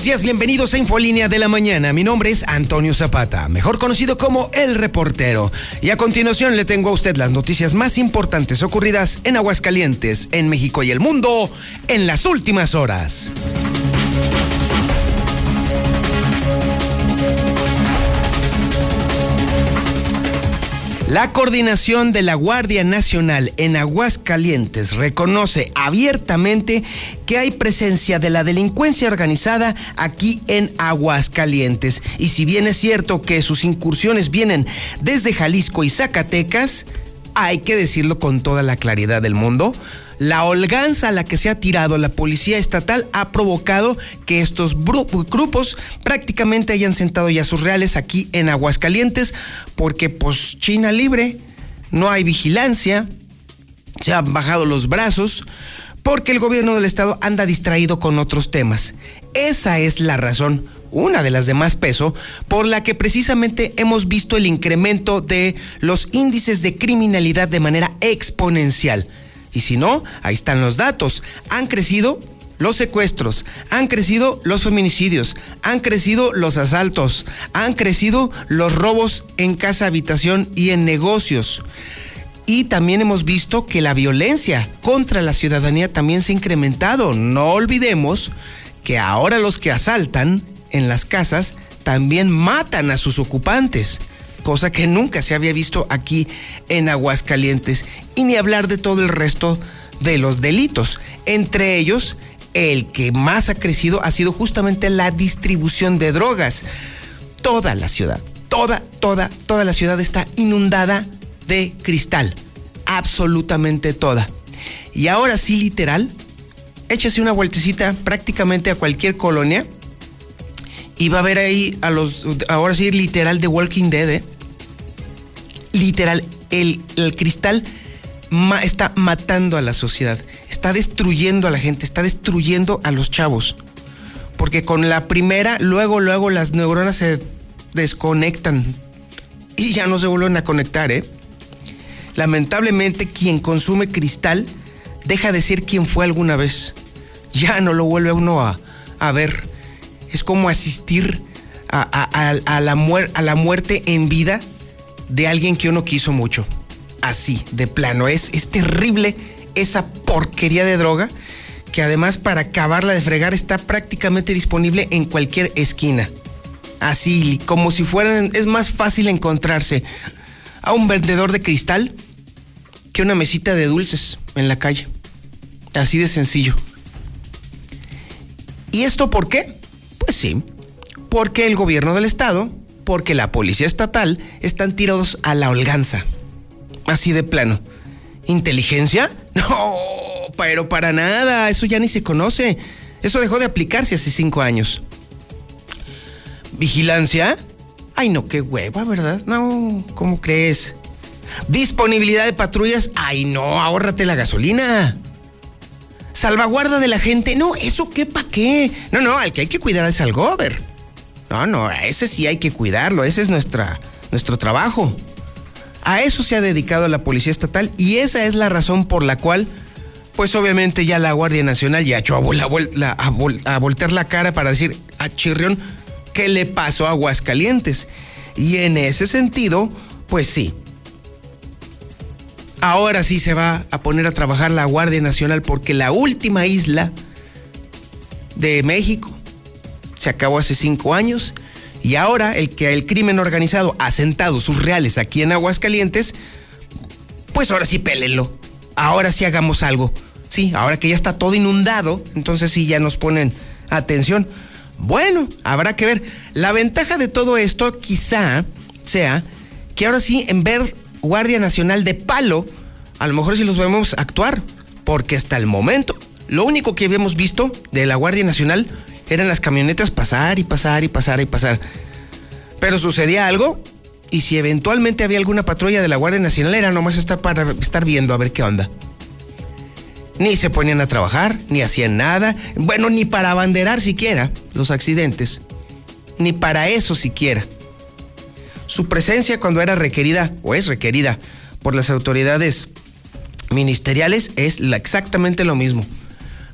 Buenos días, bienvenidos a Infolínea de la Mañana. Mi nombre es Antonio Zapata, mejor conocido como El Reportero. Y a continuación le tengo a usted las noticias más importantes ocurridas en Aguascalientes, en México y el mundo en las últimas horas. La coordinación de la Guardia Nacional en Aguascalientes reconoce abiertamente que hay presencia de la delincuencia organizada aquí en Aguascalientes. Y si bien es cierto que sus incursiones vienen desde Jalisco y Zacatecas, hay que decirlo con toda la claridad del mundo, la holganza a la que se ha tirado la policía estatal ha provocado que estos grupos prácticamente hayan sentado ya sus reales aquí en Aguascalientes, porque pues China libre, no hay vigilancia, se han bajado los brazos, porque el gobierno del estado anda distraído con otros temas. Esa es la razón una de las de más peso, por la que precisamente hemos visto el incremento de los índices de criminalidad de manera exponencial. Y si no, ahí están los datos. Han crecido los secuestros, han crecido los feminicidios, han crecido los asaltos, han crecido los robos en casa habitación y en negocios. Y también hemos visto que la violencia contra la ciudadanía también se ha incrementado. No olvidemos que ahora los que asaltan en las casas también matan a sus ocupantes cosa que nunca se había visto aquí en Aguascalientes, y ni hablar de todo el resto de los delitos. Entre ellos, el que más ha crecido ha sido justamente la distribución de drogas. Toda la ciudad, toda, toda, toda la ciudad está inundada de cristal. Absolutamente toda. Y ahora sí, literal, échase una vueltecita prácticamente a cualquier colonia y va a ver ahí a los, ahora sí, literal de Walking Dead, ¿eh? Literal, el, cristal está matando a la sociedad, está destruyendo a la gente, está destruyendo a los chavos. Porque con la primera, luego, luego las neuronas se desconectan y ya no se vuelven a conectar, ¿eh? Lamentablemente, quien consume cristal deja de ser quien fue alguna vez. Ya no lo vuelve uno a, a ver es como asistir a, la muerte en vida de alguien que uno quiso mucho. Así, de plano. Es, es terrible esa porquería de droga que además para acabarla de fregar está prácticamente disponible en cualquier esquina. Así, como si fueran, es más fácil encontrarse a un vendedor de cristal que una mesita de dulces en la calle. Así de sencillo. ¿Y esto por qué? Pues sí, porque el gobierno del estado, porque la policía estatal están tirados a la holganza. Así de plano. ¿Inteligencia? No, pero para nada, eso ya ni se conoce. Eso dejó de aplicarse hace cinco años. ¿Vigilancia? Ay, no, qué hueva, ¿verdad? No, ¿cómo crees? ¿Disponibilidad de patrullas? Ay, no, ahórrate la gasolina salvaguarda de la gente. No, ¿eso qué pa' qué? No, no, al que hay que cuidar es al gober. No, no, a ese sí hay que cuidarlo, ese es nuestra, nuestro trabajo. A eso se ha dedicado la Policía Estatal y esa es la razón por la cual, pues obviamente ya la Guardia Nacional ya echó a, a, voltear la cara para decir a Chirrión qué le pasó a Aguascalientes. Y en ese sentido, pues sí, ahora sí se va a poner a trabajar la Guardia Nacional porque la última isla de México se acabó hace cinco años y ahora el que el crimen organizado ha sentado sus reales aquí en Aguascalientes, pues ahora sí pélenlo. Ahora sí hagamos algo. Sí, ahora que ya está todo inundado, entonces sí ya nos ponen atención. Bueno, habrá que ver. La ventaja de todo esto quizá sea que ahora sí, en ver Guardia Nacional de palo, a lo mejor sí los vemos actuar, porque hasta el momento lo único que habíamos visto de la Guardia Nacional eran las camionetas pasar y pasar y pasar y pasar. Pero sucedía algo y si eventualmente había alguna patrulla de la Guardia Nacional era nomás estar para estar viendo a ver qué onda. Ni se ponían a trabajar, ni hacían nada, bueno, ni para abanderar siquiera los accidentes, ni para eso siquiera. Su presencia cuando era requerida, o es requerida, por las autoridades ministeriales es exactamente lo mismo.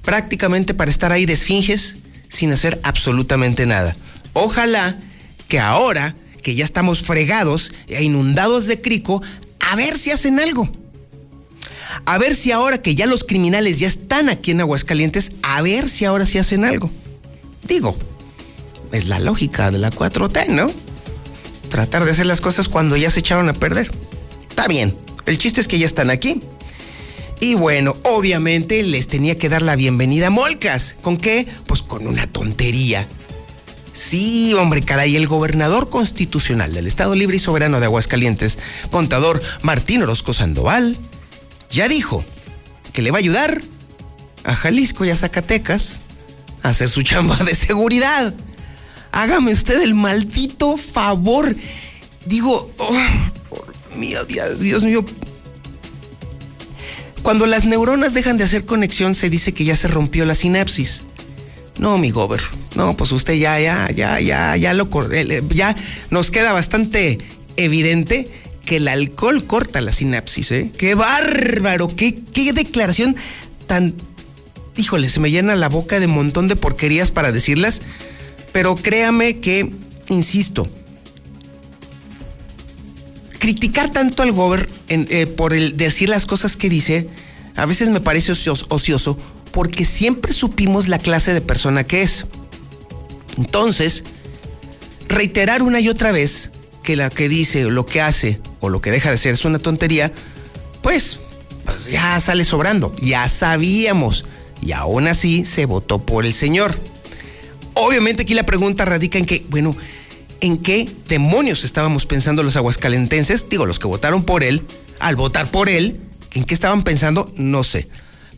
Prácticamente para estar ahí de esfinges sin hacer absolutamente nada. Ojalá que ahora que ya estamos fregados e inundados de crico, a ver si hacen algo. A ver si ahora que ya los criminales ya están aquí en Aguascalientes, a ver si ahora sí hacen algo. Digo, es la lógica de la 4T, ¿no? Tratar de hacer las cosas cuando ya se echaron a perder. Está bien. El chiste es que ya están aquí. Y bueno, obviamente les tenía que dar la bienvenida a Molcas. ¿Con qué? Pues con una tontería. Sí, hombre, caray, el gobernador constitucional del Estado Libre y Soberano de Aguascalientes, contador Martín Orozco Sandoval, ya dijo que le va a ayudar a Jalisco y a Zacatecas a hacer su chamba de seguridad. Hágame usted el maldito favor. Digo, oh, mío, Dios, Dios mío. Cuando las neuronas dejan de hacer conexión, se dice que ya se rompió la sinapsis. No, mi gober. No, pues usted ya, ya, ya, ya, ya lo ya nos queda bastante evidente que el alcohol corta la sinapsis, ¿eh? ¡Qué bárbaro! ¡Qué, qué declaración tan. Híjole, se me llena la boca de un montón de porquerías para decirlas. Pero créame que, insisto, criticar tanto al gober eh, por decir las cosas que dice, a veces me parece ocioso, porque siempre supimos la clase de persona que es. Entonces, reiterar una y otra vez que la que dice, lo que hace o lo que deja de ser es una tontería, pues, pues ya sale sobrando. Ya sabíamos. Y aún así se votó por el señor. Obviamente aquí la pregunta radica en que, bueno, ¿en qué demonios estábamos pensando los aguascalentenses? Digo, los que votaron por él, al votar por él, ¿en qué estaban pensando? No sé.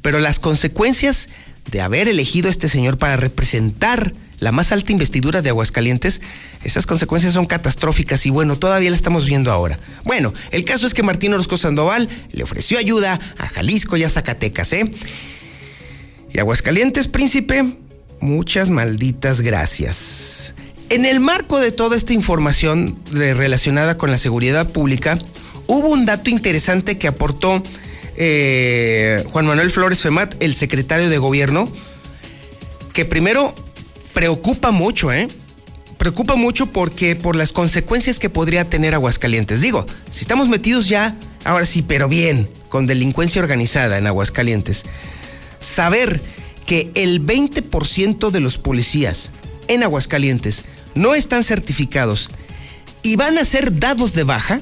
Pero las consecuencias de haber elegido a este señor para representar la más alta investidura de Aguascalientes, esas consecuencias son catastróficas y bueno, todavía la estamos viendo ahora. Bueno, el caso es que Martín Orozco Sandoval le ofreció ayuda a Jalisco y a Zacatecas, ¿eh? Y Aguascalientes, príncipe, muchas malditas gracias. En el marco de toda esta información relacionada con la seguridad pública, hubo un dato interesante que aportó eh, Juan Manuel Flores Femat, el secretario de gobierno, que primero preocupa mucho, ¿eh? Preocupa mucho porque por las consecuencias que podría tener Aguascalientes. Digo, si estamos metidos ya, ahora sí, pero bien, con delincuencia organizada en Aguascalientes, saber que el 20% de los policías en Aguascalientes no están certificados y van a ser dados de baja,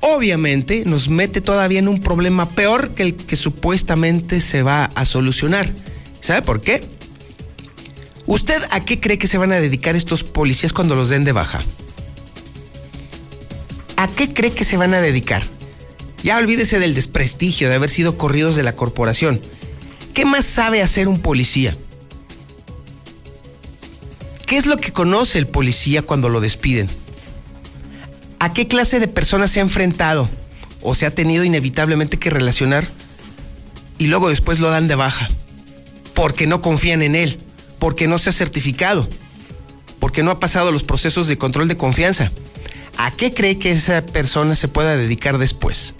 obviamente nos mete todavía en un problema peor que el que supuestamente se va a solucionar. ¿Sabe por qué? ¿Usted a qué cree que se van a dedicar estos policías cuando los den de baja? ¿A qué cree que se van a dedicar? Ya olvídese del desprestigio de haber sido corridos de la corporación. ¿Qué más sabe hacer un policía? ¿Qué es lo que conoce el policía cuando lo despiden? ¿A qué clase de personas se ha enfrentado o se ha tenido inevitablemente que relacionar y luego después lo dan de baja? Porque no confían en él porque no se ha certificado, porque no ha pasado los procesos de control de confianza. ¿A qué cree que esa persona se pueda dedicar después?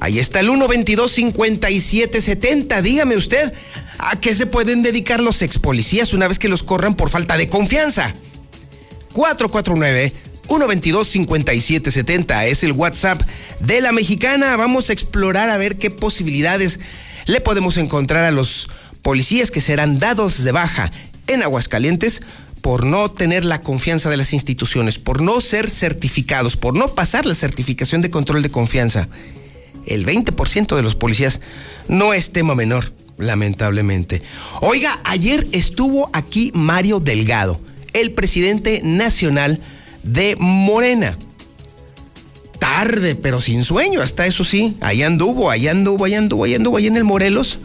Ahí está el 122 5770. Dígame usted, ¿a qué se pueden dedicar los ex policías una vez que los corran por falta de confianza? 449 122 5770 es el WhatsApp de la mexicana. Vamos a explorar a ver qué posibilidades le podemos encontrar a los policías que serán dados de baja en Aguascalientes por no tener la confianza de las instituciones, por no ser certificados, por no pasar la certificación de control de confianza, el 20% de los policías no es tema menor, lamentablemente. Oiga, ayer estuvo aquí Mario Delgado, el presidente nacional de Morena. Tarde, pero sin sueño, hasta eso sí. Ahí anduvo, ahí anduvo, ahí anduvo, ahí anduvo, ahí en el Morelos.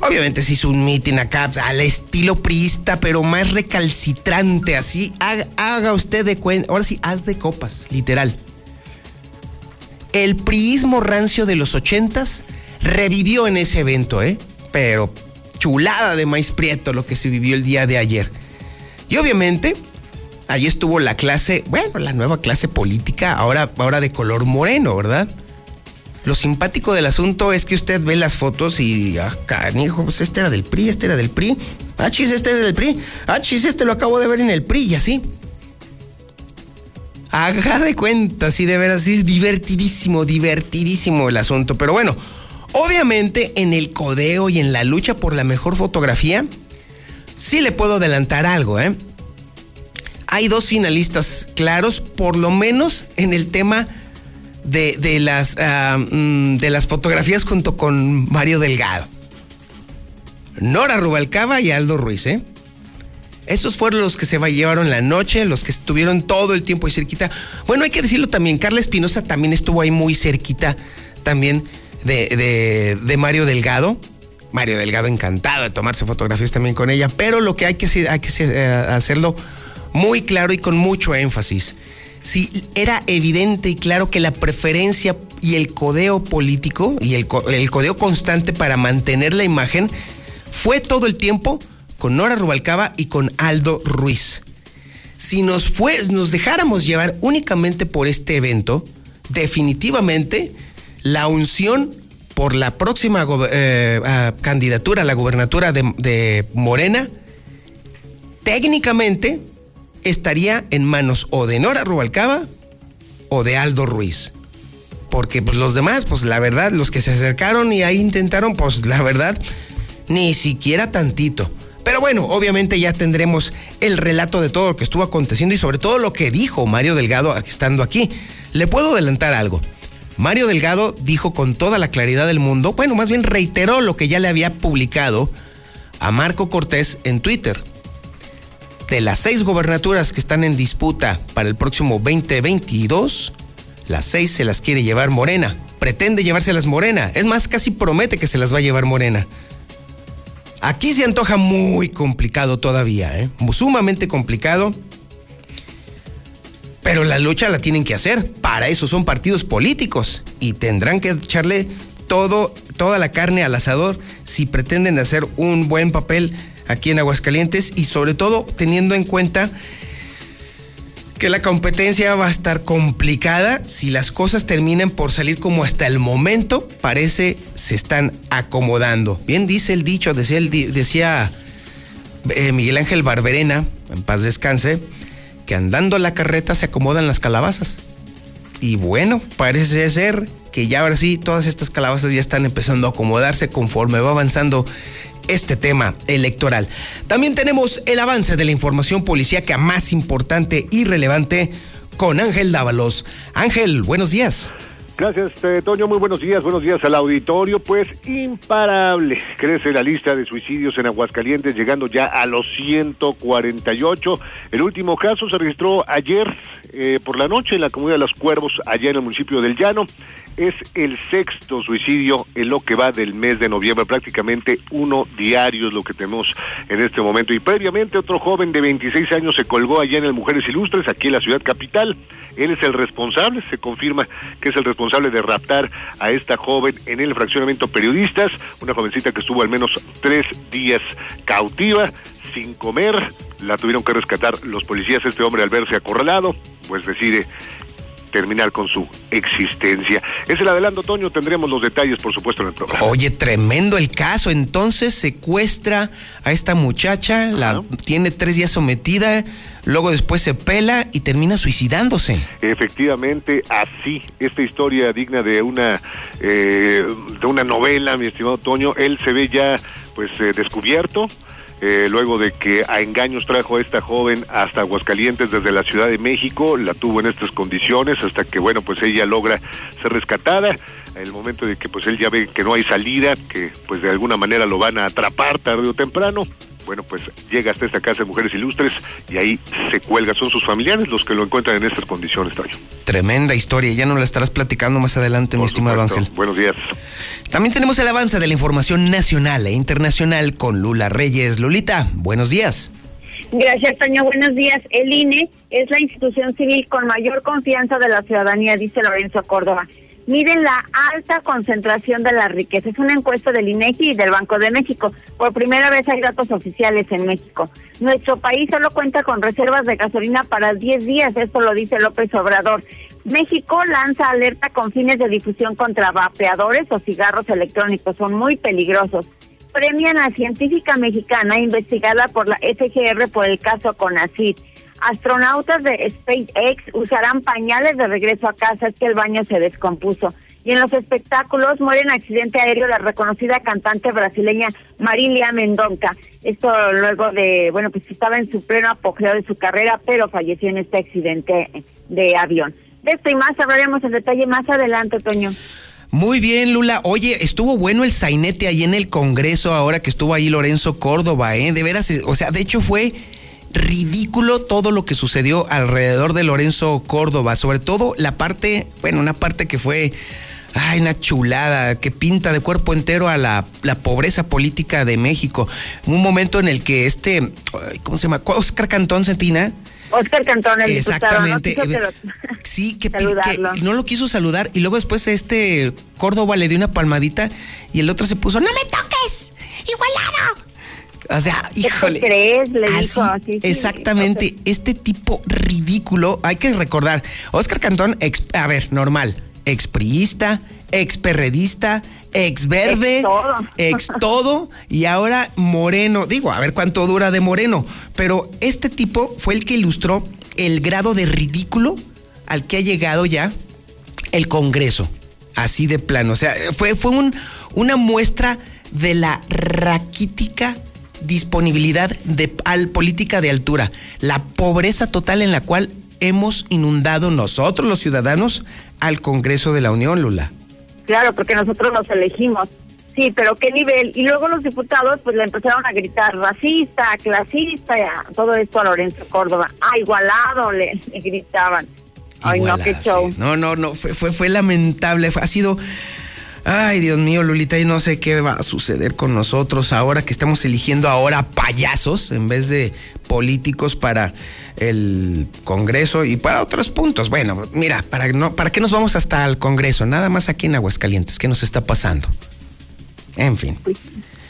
Obviamente se hizo un mitin acá al estilo priista, pero más recalcitrante, así. Haga, usted de cuenta. Ahora sí, haz de copas, literal. El priismo rancio de los ochentas revivió en ese evento, ¿eh? Pero chulada de maíz prieto lo que se vivió el día de ayer. Y obviamente, Allí estuvo la clase, bueno, la nueva clase política, ahora, ahora de color moreno, ¿verdad? Lo simpático del asunto es que usted ve las fotos y, ah, canijo, pues este era del PRI, este era del PRI, ah, chis, este es del PRI, ah, chis, este lo acabo de ver en el PRI y así. Haga de cuenta, sí, de veras, es divertidísimo, divertidísimo el asunto. Pero bueno, obviamente en el codeo y en la lucha por la mejor fotografía, sí le puedo adelantar algo, ¿eh? hay dos finalistas claros, por lo menos en el tema de, las, ah, mm, de las fotografías junto con Mario Delgado. Nora Rubalcaba y Aldo Ruiz, ¿eh? Esos fueron los que se llevaron la noche, los que estuvieron todo el tiempo ahí cerquita. Bueno, hay que decirlo también, Carla Espinosa también estuvo ahí muy cerquita también de, Mario Delgado. Mario Delgado encantado de tomarse fotografías también con ella, pero lo que hay que, eh, hacerlo muy claro y con mucho énfasis. Si era evidente y claro que la preferencia y el codeo político y el, codeo constante para mantener la imagen fue todo el tiempo con Nora Rubalcaba y con Aldo Ruiz. Si nos, nos dejáramos llevar únicamente por este evento, definitivamente la unción por la próxima eh, candidatura a la gubernatura de, de Morena, técnicamente estaría en manos o de Nora Rubalcaba o de Aldo Ruiz. Porque pues, los demás, pues la verdad, los que se acercaron y ahí intentaron, pues la verdad, ni siquiera tantito. Pero bueno, obviamente ya tendremos el relato de todo lo que estuvo aconteciendo y sobre todo lo que dijo Mario Delgado estando aquí. Le puedo adelantar algo. Mario Delgado dijo con toda la claridad del mundo, bueno, más bien reiteró lo que ya le había publicado a Marco Cortés en Twitter de las seis gobernaturas que están en disputa para el próximo 2022, las seis se las quiere llevar Morena. Pretende llevárselas Morena. Es más, casi promete que se las va a llevar Morena. Aquí se antoja muy complicado todavía, ¿eh? sumamente complicado. Pero la lucha la tienen que hacer. Para eso son partidos políticos y tendrán que echarle todo, toda la carne al asador si pretenden hacer un buen papel aquí en Aguascalientes y sobre todo teniendo en cuenta que la competencia va a estar complicada si las cosas terminan por salir como hasta el momento parece se están acomodando. Bien dice el dicho, decía, eh, Miguel Ángel Barberena, en paz descanse, que andando la carreta se acomodan las calabazas. Y bueno, parece ser que ya ahora sí todas estas calabazas ya están empezando a acomodarse conforme va avanzando este tema electoral. También tenemos el avance de la información policíaca más importante y relevante con Ángel Dávalos. Ángel, buenos días. Gracias, eh, Toño. Muy buenos días. Buenos días al auditorio. Pues imparable. Crece la lista de suicidios en Aguascalientes, llegando ya a los 148. El último caso se registró ayer eh, por la noche en la comunidad de Los Cuervos, allá en el municipio del Llano. Es el sexto suicidio en lo que va del mes de noviembre, prácticamente uno diario es lo que tenemos en este momento. Y previamente otro joven de 26 años se colgó allá en el Mujeres Ilustres, aquí en la ciudad capital. Él es el responsable, se confirma que es el responsable de raptar a esta joven en el fraccionamiento Periodistas, una jovencita que estuvo al menos tres días cautiva sin comer, la tuvieron que rescatar los policías, este hombre al verse acorralado, pues decide terminar con su existencia. Es el adelanto, Toño, tendremos los detalles, por supuesto, en el programa. Oye, tremendo el caso. Entonces secuestra a esta muchacha, la tiene tres días sometida, luego después se pela y termina suicidándose. Efectivamente, así, esta historia digna de una, eh, de una novela, mi estimado Toño, él se ve ya pues eh, descubierto, eh, luego de que a engaños trajo a esta joven hasta Aguascalientes desde la Ciudad de México, la tuvo en estas condiciones hasta que, bueno, pues ella logra ser rescatada. En el momento de que pues él ya ve que no hay salida, que pues de alguna manera lo van a atrapar tarde o temprano, bueno, pues llega hasta esta casa de mujeres ilustres y ahí se cuelga. Son sus familiares los que lo encuentran en estas condiciones, Toño. Tremenda historia, ya nos la estarás platicando más adelante, mi estimado Ángel. Buenos días. También tenemos el avance de la información nacional e internacional con Lula Reyes. Lulita, buenos días. Gracias, Toño. Buenos días. El INE es la institución civil con mayor confianza de la ciudadanía, dice Lorenzo Córdoba miden la alta concentración de la riqueza. Es una encuesta del INEGI y del Banco de México. Por primera vez hay datos oficiales en México. Nuestro país solo cuenta con reservas de gasolina para 10 días, esto lo dice López Obrador. México lanza alerta con fines de difusión contra vapeadores o cigarros electrónicos, son muy peligrosos. Premian a científica mexicana investigada por la FGR por el caso Conacid. Astronautas de SpaceX usarán pañales de regreso a casa, es que el baño se descompuso. Y en los espectáculos muere en accidente aéreo la reconocida cantante brasileña Marilia Mendonca. Esto luego de, bueno, pues estaba en su pleno apogeo de su carrera, pero falleció en este accidente de avión. De esto y más hablaremos en detalle más adelante, Toño. Muy bien, Lula. Oye, estuvo bueno el sainete ahí en el Congreso ahora que estuvo ahí Lorenzo Córdoba, ¿eh? De veras, o sea, de hecho fue ridículo todo lo que sucedió alrededor de Lorenzo Córdoba, sobre todo la parte, bueno, una parte que fue, ay, una chulada, que pinta de cuerpo entero a la, pobreza política de México. Un momento en el que este, ¿cómo se llama? Oscar Cantón Centina. Oscar Cantón, el Exactamente. Diputado, no sí, que, que, no lo quiso saludar y luego después este Córdoba le dio una palmadita y el otro se puso, no me toques, igualado. O sea, híjole. ¿Qué crees? Le dijo. exactamente. Este tipo ridículo, hay que recordar. Oscar Cantón, a ver, normal. Expriista, experredista, ex verde, ex todo. y ahora Moreno. Digo, a ver cuánto dura de Moreno. Pero este tipo fue el que ilustró el grado de ridículo al que ha llegado ya el Congreso. Así de plano. O sea, fue, fue un, una muestra de la raquítica disponibilidad de al política de altura, la pobreza total en la cual hemos inundado nosotros los ciudadanos al Congreso de la Unión, Lula. Claro, porque nosotros los elegimos. Sí, pero qué nivel. Y luego los diputados pues le empezaron a gritar racista, clasista, todo esto a Lorenzo Córdoba. Ah, igualado le, gritaban. Ay, no, qué show. No, no, no, fue, fue, fue lamentable. ha sido Ay, Dios mío, Lulita, y no sé qué va a suceder con nosotros ahora que estamos eligiendo ahora payasos en vez de políticos para el Congreso y para otros puntos. Bueno, mira, para, no, ¿para qué nos vamos hasta el Congreso? Nada más aquí en Aguascalientes. ¿Qué nos está pasando? En fin.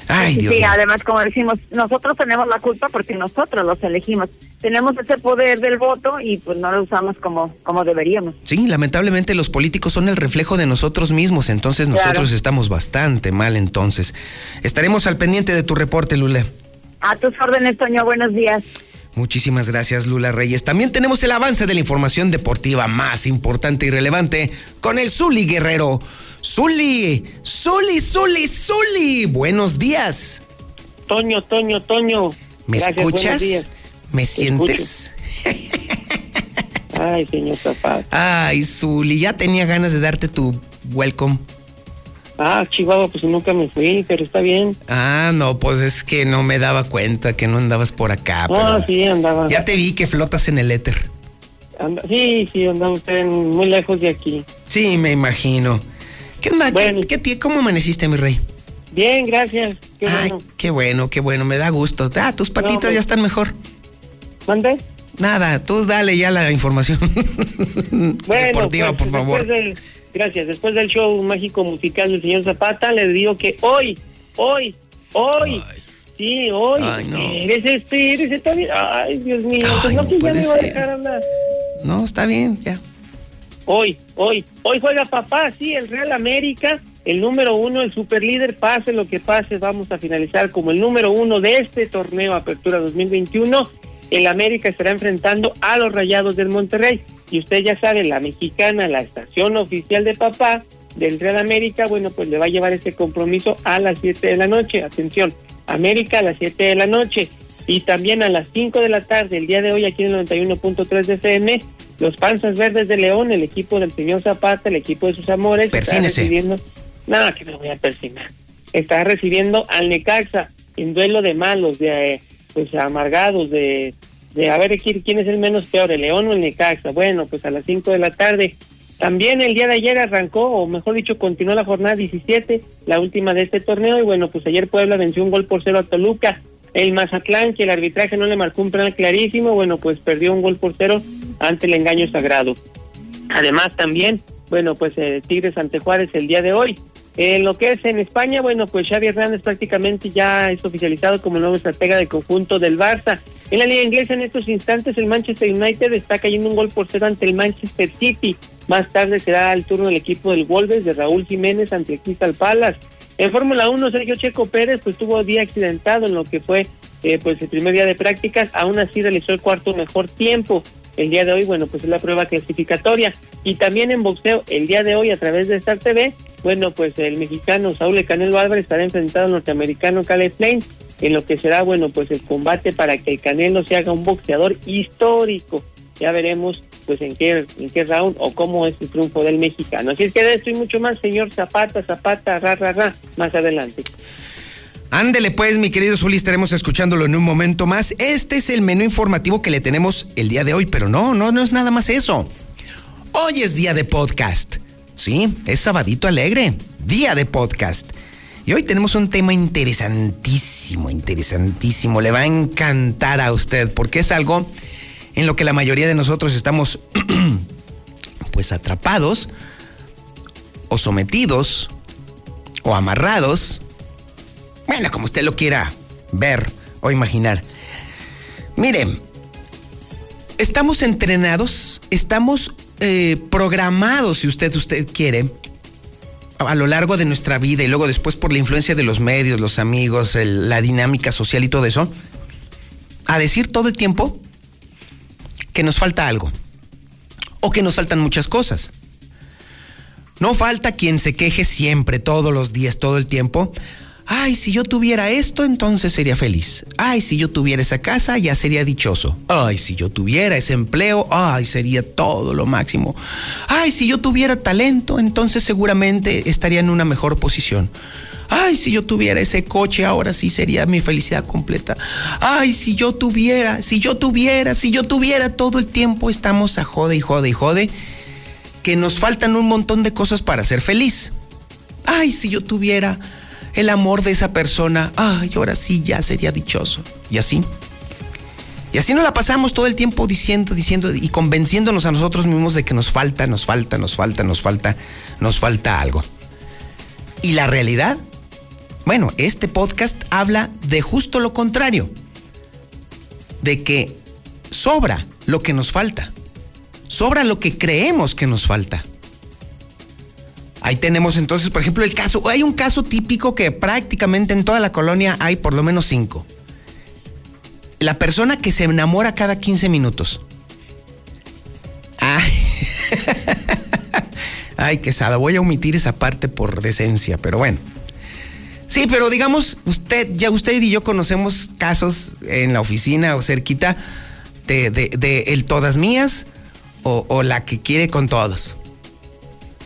Ay, sí, además, como decimos, nosotros tenemos la culpa porque nosotros los elegimos. Tenemos ese poder del voto y pues no lo usamos como, como deberíamos. Sí, lamentablemente los políticos son el reflejo de nosotros mismos, entonces nosotros estamos bastante mal entonces. Estaremos al pendiente de tu reporte, Lula. A tus órdenes, Toño, buenos días. Muchísimas gracias, Lula Reyes. También tenemos el avance de la información deportiva más importante y relevante con el Zuli Guerrero. Zuli, Zuli, Zuli, Zuli. Buenos días. Toño, Toño, Toño. ¿Me escuchas? ¿Me sientes? Ay, señor Zapata. Ay, Zuli, ya tenía ganas de darte tu welcome. Ah, Chihuahua, pues nunca me fui, pero está bien. Ah, no, pues es que no me daba cuenta que no andabas por acá. Ah, sí, andaba. Ya te vi que flotas en el éter. sí, sí, andamos muy lejos de aquí. Sí, me imagino. ¿Qué onda? ¿Qué, cómo amaneciste, mi rey? Bien, gracias. Qué Ay, bueno. qué bueno, qué bueno, me da gusto. Ah, tus patitas ya pues. están mejor. ¿Mande? Nada, tú dale ya la información deportiva, pues, por favor. gracias. Después del show mágico musical del señor Zapata, le digo que hoy, hoy, hoy, sí, hoy, Ay, no. eres este, eres este, Ay, Dios mío, pues no, que ya me voy a dejar hablar. No, está bien, ya. Hoy, hoy, hoy juega papá, sí, el Real América, el número uno, el superlíder, pase lo que pase, vamos a finalizar como el número uno de este torneo Apertura 2021. El América estará enfrentando a los Rayados del Monterrey. Y usted ya sabe, la mexicana, la estación oficial de papá del Real América, bueno, pues le va a llevar ese compromiso a las 7 de la noche. Atención, América a las 7 de la noche. Y también a las 5 de la tarde, el día de hoy, aquí en el 91.3 de FM, los Panzas Verdes de León, el equipo del señor Zapata, el equipo de sus amores, está recibiendo. Nada, que me voy a persinar. Está recibiendo al Necaxa en duelo de malos, de eh, pues amargados, de, de a ver quién es el menos peor, el León o el Necaxa. Bueno, pues a las 5 de la tarde. También el día de ayer arrancó, o mejor dicho, continuó la jornada 17, la última de este torneo, y bueno, pues ayer Puebla venció un gol por cero a Toluca. El Mazatlán, que el arbitraje no le marcó un penal clarísimo, bueno, pues perdió un gol por cero ante el engaño sagrado. Además también, bueno, pues eh, Tigres ante Juárez el día de hoy. En lo que es en España, bueno, pues Xavi Hernández prácticamente ya es oficializado como nuevo estratega de conjunto del Barça. En la liga inglesa en estos instantes el Manchester United está cayendo un gol por cero ante el Manchester City. Más tarde será el turno del equipo del Wolves de Raúl Jiménez ante el Crystal Palace. En Fórmula 1, Sergio Checo Pérez pues tuvo día accidentado en lo que fue eh, pues el primer día de prácticas, aún así realizó el cuarto mejor tiempo. El día de hoy, bueno, pues es la prueba clasificatoria. Y también en boxeo, el día de hoy a través de Star TV, bueno, pues el mexicano Saúl Canelo Álvarez estará enfrentado al norteamericano Caleb Plain en lo que será, bueno, pues el combate para que el Canelo se haga un boxeador histórico. Ya veremos pues en qué, en qué round o cómo es el triunfo del mexicano. Así es que de esto y mucho más, señor Zapata, Zapata, ra, ra, ra, más adelante. Ándele pues, mi querido Zuli, estaremos escuchándolo en un momento más. Este es el menú informativo que le tenemos el día de hoy, pero no, no, no es nada más eso. Hoy es día de podcast. Sí, es sabadito alegre, día de podcast. Y hoy tenemos un tema interesantísimo, interesantísimo. Le va a encantar a usted porque es algo en lo que la mayoría de nosotros estamos pues atrapados o sometidos o amarrados. Bueno, como usted lo quiera ver o imaginar. Miren, estamos entrenados, estamos eh, programados, si usted, usted quiere, a lo largo de nuestra vida y luego después por la influencia de los medios, los amigos, la dinámica social y todo eso, a decir todo el tiempo que nos falta algo o que nos faltan muchas cosas. No falta quien se queje siempre, todos los días, todo el tiempo. Ay, si yo tuviera esto, entonces sería feliz. Ay, si yo tuviera esa casa, ya sería dichoso. Ay, si yo tuviera ese empleo, ay, sería todo lo máximo. Ay, si yo tuviera talento, entonces seguramente estaría en una mejor posición. Ay, si yo tuviera ese coche, ahora sí sería mi felicidad completa. Ay, si yo tuviera, si yo tuviera, si yo tuviera, todo el tiempo estamos a jode y jode y jode, que nos faltan un montón de cosas para ser feliz. Ay, si yo tuviera el amor de esa persona, ay, ahora sí ya sería dichoso. Y así. Y así nos la pasamos todo el tiempo diciendo, diciendo y convenciéndonos a nosotros mismos de que nos falta, nos falta, nos falta, nos falta, nos falta algo. Y la realidad bueno, este podcast habla de justo lo contrario, de que sobra lo que nos falta, sobra lo que creemos que nos falta. Ahí tenemos entonces, por ejemplo, el caso, hay un caso típico que prácticamente en toda la colonia hay por lo menos cinco. La persona que se enamora cada 15 minutos. Ay, Ay quesada, voy a omitir esa parte por decencia, pero bueno. Sí, pero digamos, usted, ya usted y yo conocemos casos en la oficina o cerquita de, el todas mías o, la que quiere con todos.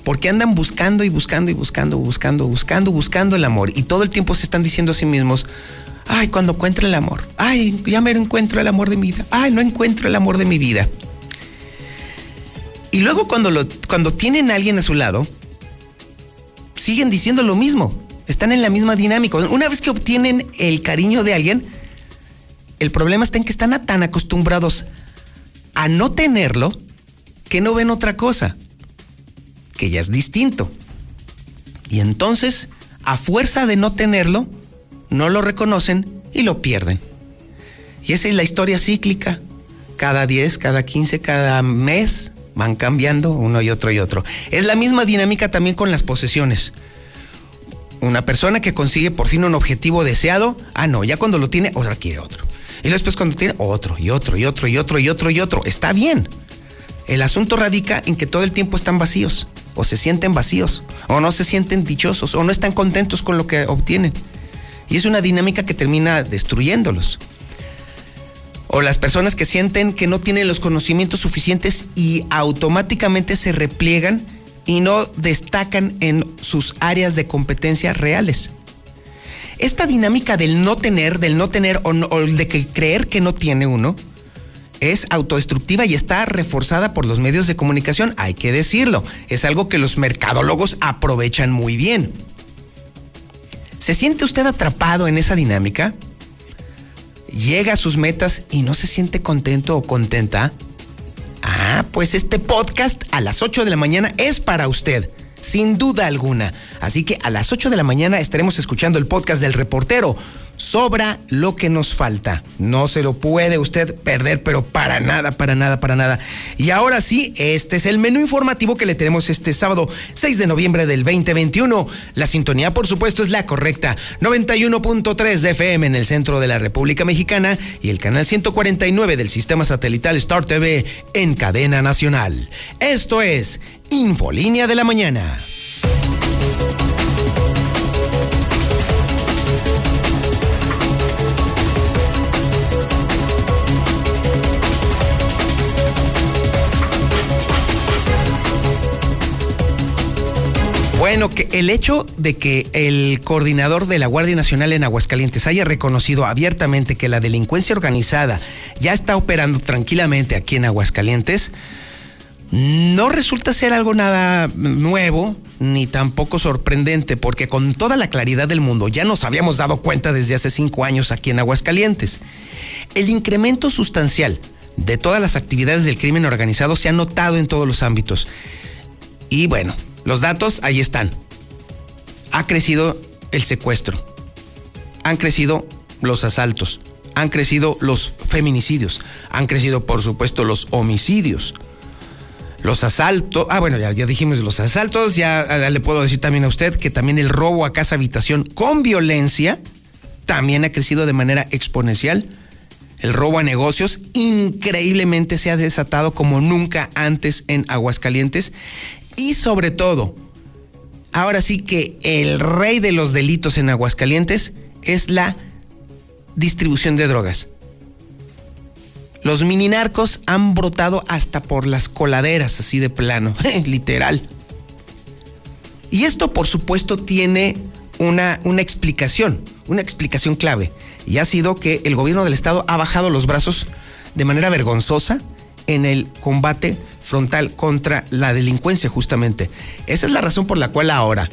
Porque andan buscando y buscando y buscando, buscando, buscando, buscando el amor. Y todo el tiempo se están diciendo a sí mismos, ay, cuando encuentre el amor, ay, ya me encuentro el amor de mi vida, ay, no encuentro el amor de mi vida. Y luego cuando, lo, cuando tienen a alguien a su lado, siguen diciendo lo mismo están en la misma dinámica. Una vez que obtienen el cariño de alguien, el problema está en que están tan acostumbrados a no tenerlo que no ven otra cosa, que ya es distinto. Y entonces, a fuerza de no tenerlo, no lo reconocen y lo pierden. Y esa es la historia cíclica. Cada 10, cada 15, cada mes van cambiando uno y otro y otro. Es la misma dinámica también con las posesiones una persona que consigue por fin un objetivo deseado, ah, no, ya cuando lo tiene, ahora quiere otro. Y después cuando tiene otro, y otro, y otro, y otro, y otro, y otro. Está bien. El asunto radica en que todo el tiempo están vacíos, o se sienten vacíos, o no se sienten dichosos, o no están contentos con lo que obtienen. Y es una dinámica que termina destruyéndolos. O las personas que sienten que no tienen los conocimientos suficientes y automáticamente se repliegan y no destacan en sus áreas de competencia reales. Esta dinámica del no tener, del no tener o, de que creer que no tiene uno, es autodestructiva y está reforzada por los medios de comunicación, hay que decirlo. Es algo que los mercadólogos aprovechan muy bien. ¿Se siente usted atrapado en esa dinámica? ¿Llega a sus metas y no se siente contento o contenta? Ah, pues este podcast a las 8 de la mañana es para usted sin duda alguna. Así que a las 8 de la mañana estaremos escuchando el podcast del reportero. Sobra lo que nos falta. No se lo puede usted perder, pero para nada, para nada, para nada. Y ahora sí, este es el menú informativo que le tenemos este sábado 6 de noviembre del 2021. La sintonía, por supuesto, es la correcta. 91.3 de FM en el centro de la República Mexicana y el canal 149 del sistema satelital Star TV en cadena nacional. Esto es Infolínea de la Mañana. Bueno, que el hecho de que el coordinador de la Guardia Nacional en Aguascalientes haya reconocido abiertamente que la delincuencia organizada ya está operando tranquilamente aquí en Aguascalientes, no resulta ser algo nada nuevo ni tampoco sorprendente, porque con toda la claridad del mundo ya nos habíamos dado cuenta desde hace cinco años aquí en Aguascalientes. El incremento sustancial de todas las actividades del crimen organizado se ha notado en todos los ámbitos. Y bueno, los datos ahí están. Ha crecido el secuestro, han crecido los asaltos, han crecido los feminicidios, han crecido por supuesto los homicidios. Los asaltos, ah bueno, ya, ya dijimos los asaltos, ya, ya, le puedo decir también a usted que también el robo a casa habitación con violencia también ha crecido de manera exponencial. El robo a negocios increíblemente se ha desatado como nunca antes en Aguascalientes y sobre todo, ahora sí que el rey de los delitos en Aguascalientes es la distribución de drogas. Los mini narcos han brotado hasta por las coladeras, así de plano, literal. Y esto, por supuesto, tiene una, una explicación, una explicación clave. Y ha sido que el gobierno del Estado ha bajado los brazos de manera vergonzosa en el combate frontal contra la delincuencia, justamente. Esa es la razón por la cual ahora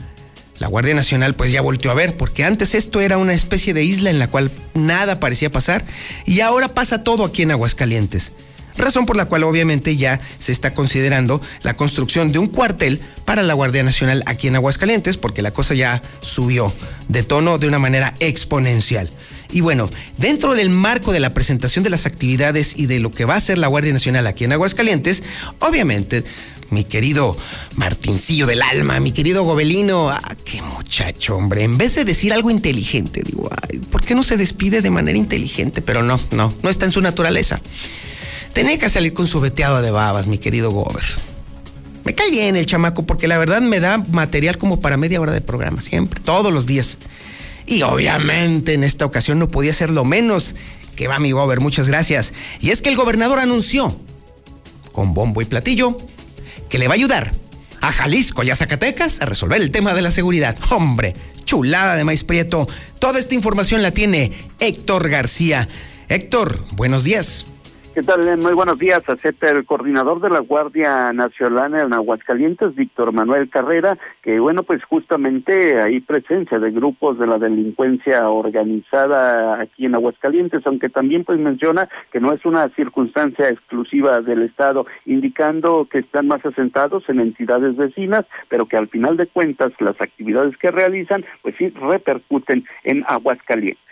la Guardia Nacional pues ya volteó a ver, porque antes esto era una especie de isla en la cual nada parecía pasar y ahora pasa todo aquí en Aguascalientes. Razón por la cual obviamente ya se está considerando la construcción de un cuartel para la Guardia Nacional aquí en Aguascalientes, porque la cosa ya subió de tono de una manera exponencial. Y bueno, dentro del marco de la presentación de las actividades y de lo que va a ser la Guardia Nacional aquí en Aguascalientes, obviamente mi querido Martincillo del alma, mi querido Gobelino. Ah, qué muchacho, hombre. En vez de decir algo inteligente, digo, ¿por qué no se despide de manera inteligente? Pero no, no, no está en su naturaleza. Tenía que salir con su veteado de babas, mi querido Gober. Me cae bien el chamaco porque la verdad me da material como para media hora de programa, siempre, todos los días. Y obviamente en esta ocasión no podía ser lo menos que va mi Gober, muchas gracias. Y es que el gobernador anunció, con bombo y platillo, que le va a ayudar a Jalisco y a Zacatecas a resolver el tema de la seguridad. Hombre, chulada de maíz prieto. Toda esta información la tiene Héctor García. Héctor, buenos días. ¿Qué tal? Muy buenos días. Acepta el coordinador de la Guardia Nacional en Aguascalientes, Víctor Manuel Carrera, que bueno, pues justamente hay presencia de grupos de la delincuencia organizada aquí en Aguascalientes, aunque también pues menciona que no es una circunstancia exclusiva del Estado, indicando que están más asentados en entidades vecinas, pero que al final de cuentas las actividades que realizan pues sí repercuten en Aguascalientes.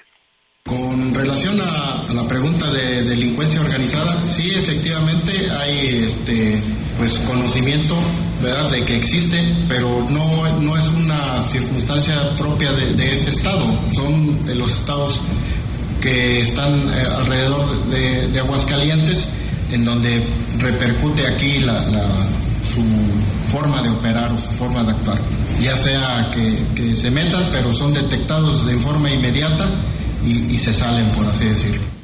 Con relación a, la pregunta de delincuencia organizada, sí, efectivamente hay este, pues conocimiento, de que existe, pero no, no es una circunstancia propia de, este estado, son de los estados que están eh, alrededor de, Aguascalientes, en donde repercute aquí la, su forma de operar o su forma de actuar, ya sea que, se metan, pero son detectados de forma inmediata y, se salen, por así decirlo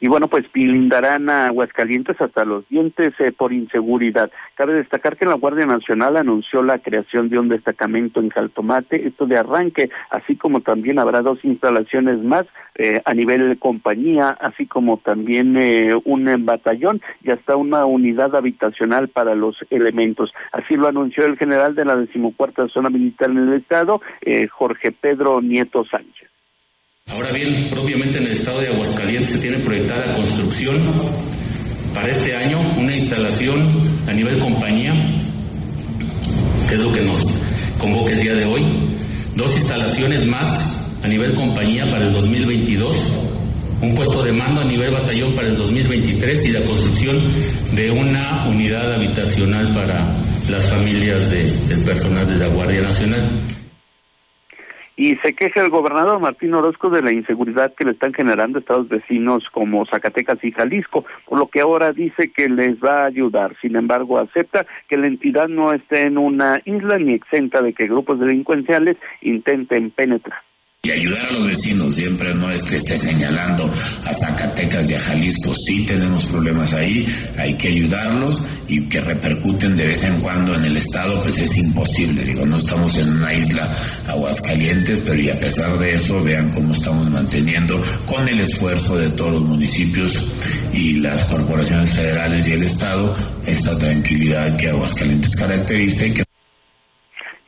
y bueno, pues blindarán a Aguascalientes hasta los dientes eh, por inseguridad. Cabe destacar que la Guardia Nacional anunció la creación de un destacamento en Jaltomate, esto de arranque, así como también habrá dos instalaciones más eh, a nivel compañía, así como también eh, un batallón y hasta una unidad habitacional para los elementos. Así lo anunció el general de la decimocuarta zona militar en el estado, Jorge Pedro Nieto Sánchez. Ahora bien, propiamente en el estado de Aguascalientes se tiene proyectada construcción para este año una instalación a nivel compañía, que es lo que nos convoca el día de hoy, dos instalaciones más a nivel compañía para el 2022, un puesto de mando a nivel batallón para el 2023 y la construcción de una unidad habitacional para las familias del personal de la Guardia Nacional y se queja el gobernador Martín Orozco de la inseguridad que le están generando estados vecinos como Zacatecas y Jalisco, por lo que ahora dice que les va a ayudar. Sin embargo, acepta que la entidad no esté en una isla ni exenta de que grupos delincuenciales intenten penetrar y ayudar a los vecinos, siempre no es que esté señalando a Zacatecas y a Jalisco, sí tenemos problemas ahí, hay que ayudarlos y que repercuten de vez en cuando en el Estado, pues es imposible, digo, no estamos en una isla Aguascalientes, pero y a pesar de eso, vean cómo estamos manteniendo con el esfuerzo de todos los municipios y las corporaciones federales y el Estado esta tranquilidad que Aguascalientes caracteriza y que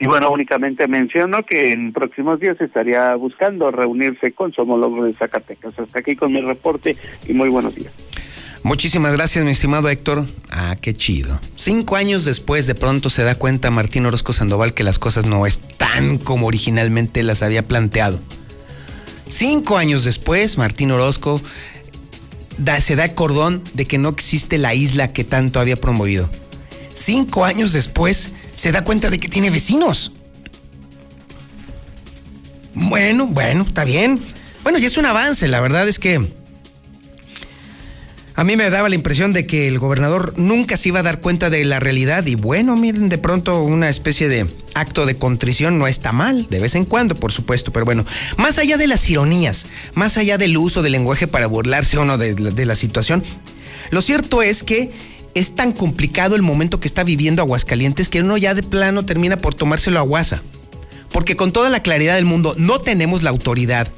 y bueno, únicamente menciono que en próximos días estaría buscando reunirse con su homólogo de Zacatecas. Hasta aquí con mi reporte y muy buenos días. Muchísimas gracias, mi estimado Héctor. Ah, qué chido. Cinco años después, de pronto se da cuenta Martín Orozco Sandoval que las cosas no están como originalmente las había planteado. Cinco años después, Martín Orozco se da cordón de que no existe la isla que tanto había promovido. Cinco años después, se da cuenta de que tiene vecinos. Bueno, bueno, está bien. Bueno, y es un avance, la verdad es que a mí me daba la impresión de que el gobernador nunca se iba a dar cuenta de la realidad y bueno, miren, de pronto una especie de acto de contrición no está mal, de vez en cuando, por supuesto, pero bueno, más allá de las ironías, más allá del uso del lenguaje para burlarse o no de la situación, lo cierto es que es tan complicado el momento que está viviendo Aguascalientes que uno ya de plano termina por tomárselo a guasa. Porque con toda la claridad del mundo no tenemos la autoridad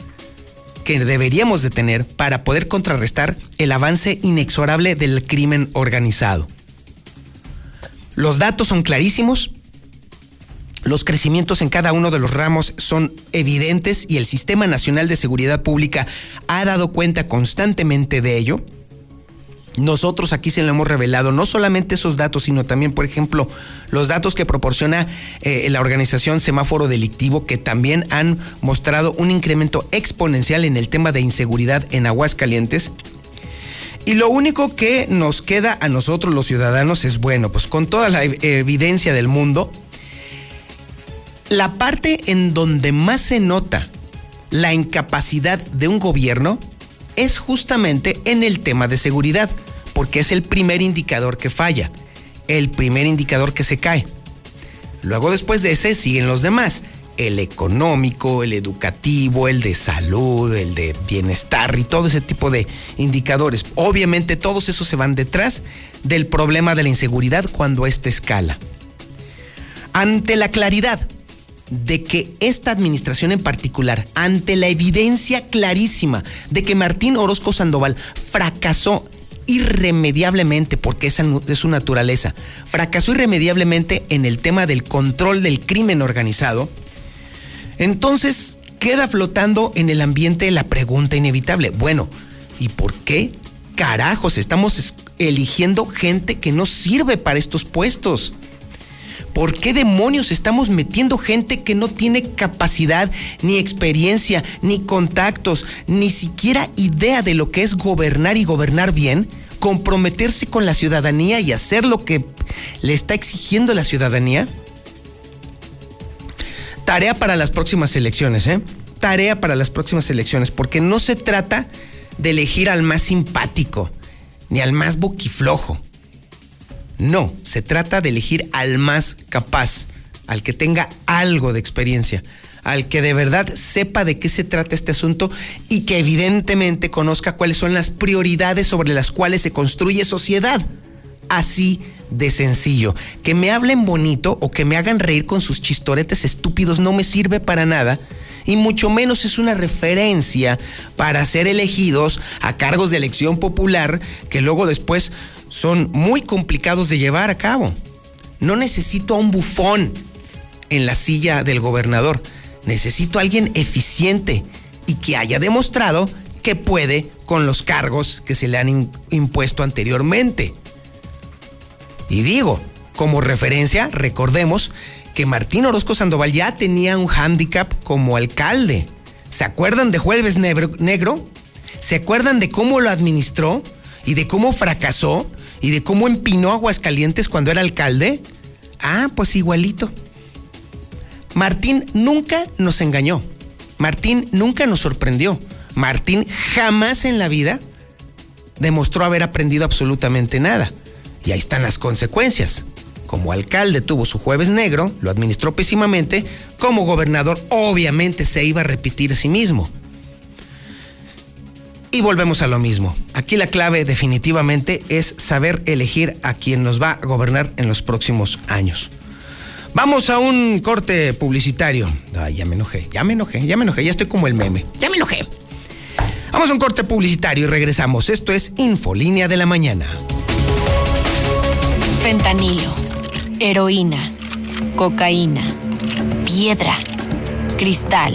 que deberíamos de tener para poder contrarrestar el avance inexorable del crimen organizado. Los datos son clarísimos, los crecimientos en cada uno de los ramos son evidentes y el Sistema Nacional de Seguridad Pública ha dado cuenta constantemente de ello. Nosotros aquí se lo hemos revelado, no solamente esos datos, sino también, por ejemplo, los datos que proporciona eh, la organización Semáforo Delictivo, que también han mostrado un incremento exponencial en el tema de inseguridad en Aguascalientes. Y lo único que nos queda a nosotros los ciudadanos es, bueno, pues con toda la evidencia del mundo, la parte en donde más se nota la incapacidad de un gobierno es justamente en el tema de seguridad, porque es el primer indicador que falla, el primer indicador que se cae. Luego después de ese siguen los demás, el económico, el educativo, el de salud, el de bienestar y todo ese tipo de indicadores. Obviamente todos esos se van detrás del problema de la inseguridad cuando esta escala. Ante la claridad de que esta administración en particular, ante la evidencia clarísima de que Martín Orozco Sandoval fracasó irremediablemente, porque esa es su naturaleza, fracasó irremediablemente en el tema del control del crimen organizado, entonces queda flotando en el ambiente la pregunta inevitable, bueno, ¿y por qué carajos estamos eligiendo gente que no sirve para estos puestos? ¿Por qué demonios estamos metiendo gente que no tiene capacidad, ni experiencia, ni contactos, ni siquiera idea de lo que es gobernar y gobernar bien? Comprometerse con la ciudadanía y hacer lo que le está exigiendo la ciudadanía. Tarea para las próximas elecciones, ¿eh? Tarea para las próximas elecciones, porque no se trata de elegir al más simpático, ni al más boquiflojo no, se trata de elegir al más capaz, al que tenga algo de experiencia, al que de verdad sepa de qué se trata este asunto y que evidentemente conozca cuáles son las prioridades sobre las cuales se construye sociedad. Así de sencillo. Que me hablen bonito o que me hagan reír con sus chistoretes estúpidos no me sirve para nada y mucho menos es una referencia para ser elegidos a cargos de elección popular que luego después son muy complicados de llevar a cabo. No necesito a un bufón en la silla del gobernador. Necesito a alguien eficiente y que haya demostrado que puede con los cargos que se le han impuesto anteriormente. Y digo, como referencia, recordemos que Martín Orozco Sandoval ya tenía un hándicap como alcalde. ¿Se acuerdan de Jueves Negro? ¿Se acuerdan de cómo lo administró y de cómo fracasó y de cómo empinó Aguascalientes cuando era alcalde? Ah, pues igualito. Martín nunca nos engañó. Martín nunca nos sorprendió. Martín jamás en la vida demostró haber aprendido absolutamente nada. Y ahí están las consecuencias. Como alcalde tuvo su jueves negro, lo administró pésimamente, como gobernador obviamente se iba a repetir a sí mismo. Y volvemos a lo mismo. Aquí la clave definitivamente es saber elegir a quien nos va a gobernar en los próximos años. Vamos a un corte publicitario. Ay, ya me enojé, ya me enojé, ya me enojé, ya estoy como el meme. Ya me enojé. Vamos a un corte publicitario y regresamos. Esto es Infolínea de la Mañana. Fentanilo, heroína, cocaína, piedra, cristal.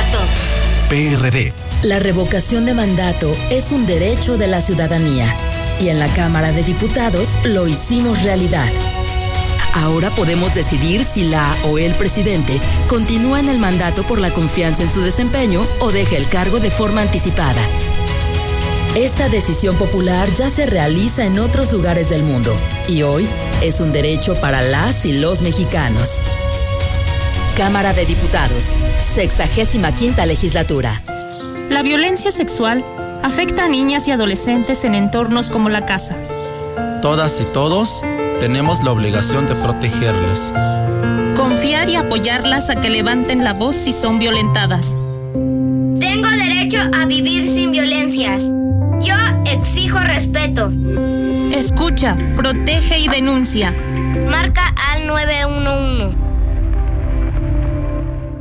todos. PRD. La revocación de mandato es un derecho de la ciudadanía y en la Cámara de Diputados lo hicimos realidad. Ahora podemos decidir si la o el presidente continúa en el mandato por la confianza en su desempeño o deja el cargo de forma anticipada. Esta decisión popular ya se realiza en otros lugares del mundo y hoy es un derecho para las y los mexicanos. Cámara de Diputados, 65 legislatura. La violencia sexual afecta a niñas y adolescentes en entornos como la casa. Todas y todos tenemos la obligación de protegerles. Confiar y apoyarlas a que levanten la voz si son violentadas. Tengo derecho a vivir sin violencias. Yo exijo respeto. Escucha, protege y denuncia. Marca al 911.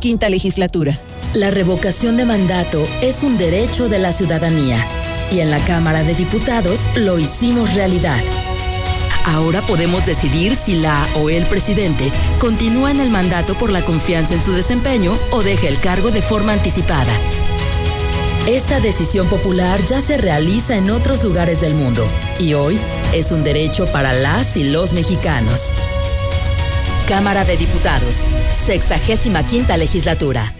Quinta legislatura. La revocación de mandato es un derecho de la ciudadanía y en la Cámara de Diputados lo hicimos realidad. Ahora podemos decidir si la o el presidente continúa en el mandato por la confianza en su desempeño o deja el cargo de forma anticipada. Esta decisión popular ya se realiza en otros lugares del mundo y hoy es un derecho para las y los mexicanos. Cámara de Diputados, 65 legislatura.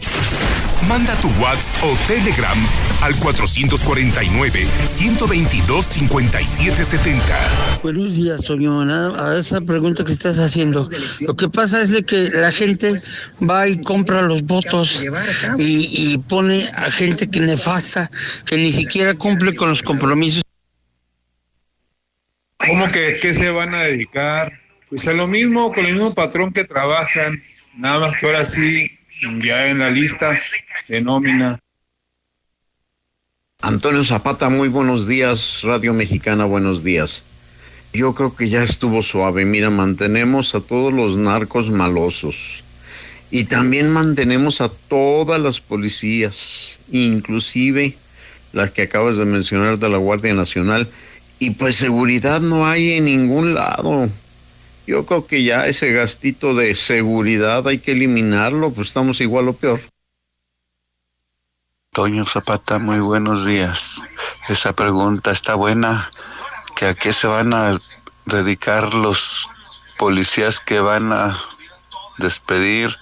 Manda tu WhatsApp o Telegram al 449-122-5770. Buenos días, Toño. A esa pregunta que estás haciendo. Lo que pasa es de que la gente va y compra los votos y, y pone a gente que nefasta, que ni siquiera cumple con los compromisos ¿Cómo que qué se van a dedicar? Pues a lo mismo, con el mismo patrón que trabajan, nada más que ahora sí, ya en la lista de nómina. Antonio Zapata, muy buenos días. Radio Mexicana, buenos días. Yo creo que ya estuvo suave. Mira, mantenemos a todos los narcos malosos. Y también mantenemos a todas las policías, inclusive las que acabas de mencionar de la Guardia Nacional. Y pues seguridad no hay en ningún lado. Yo creo que ya ese gastito de seguridad hay que eliminarlo, pues estamos igual o peor. Toño Zapata, muy buenos días. Esa pregunta está buena, que a qué se van a dedicar los policías que van a despedir,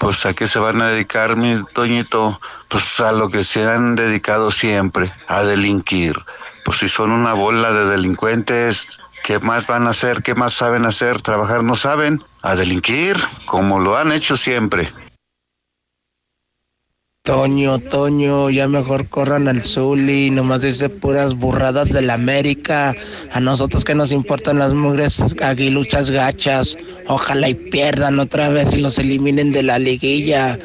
pues a qué se van a dedicar, mi Toñito, pues a lo que se han dedicado siempre, a delinquir. Pues si son una bola de delincuentes, ¿qué más van a hacer? ¿Qué más saben hacer? ¿Trabajar no saben? A delinquir, como lo han hecho siempre. Toño, Toño, ya mejor corran al Zuli, nomás dice puras burradas de la América. A nosotros que nos importan las mugres aguiluchas gachas. Ojalá y pierdan otra vez y los eliminen de la liguilla.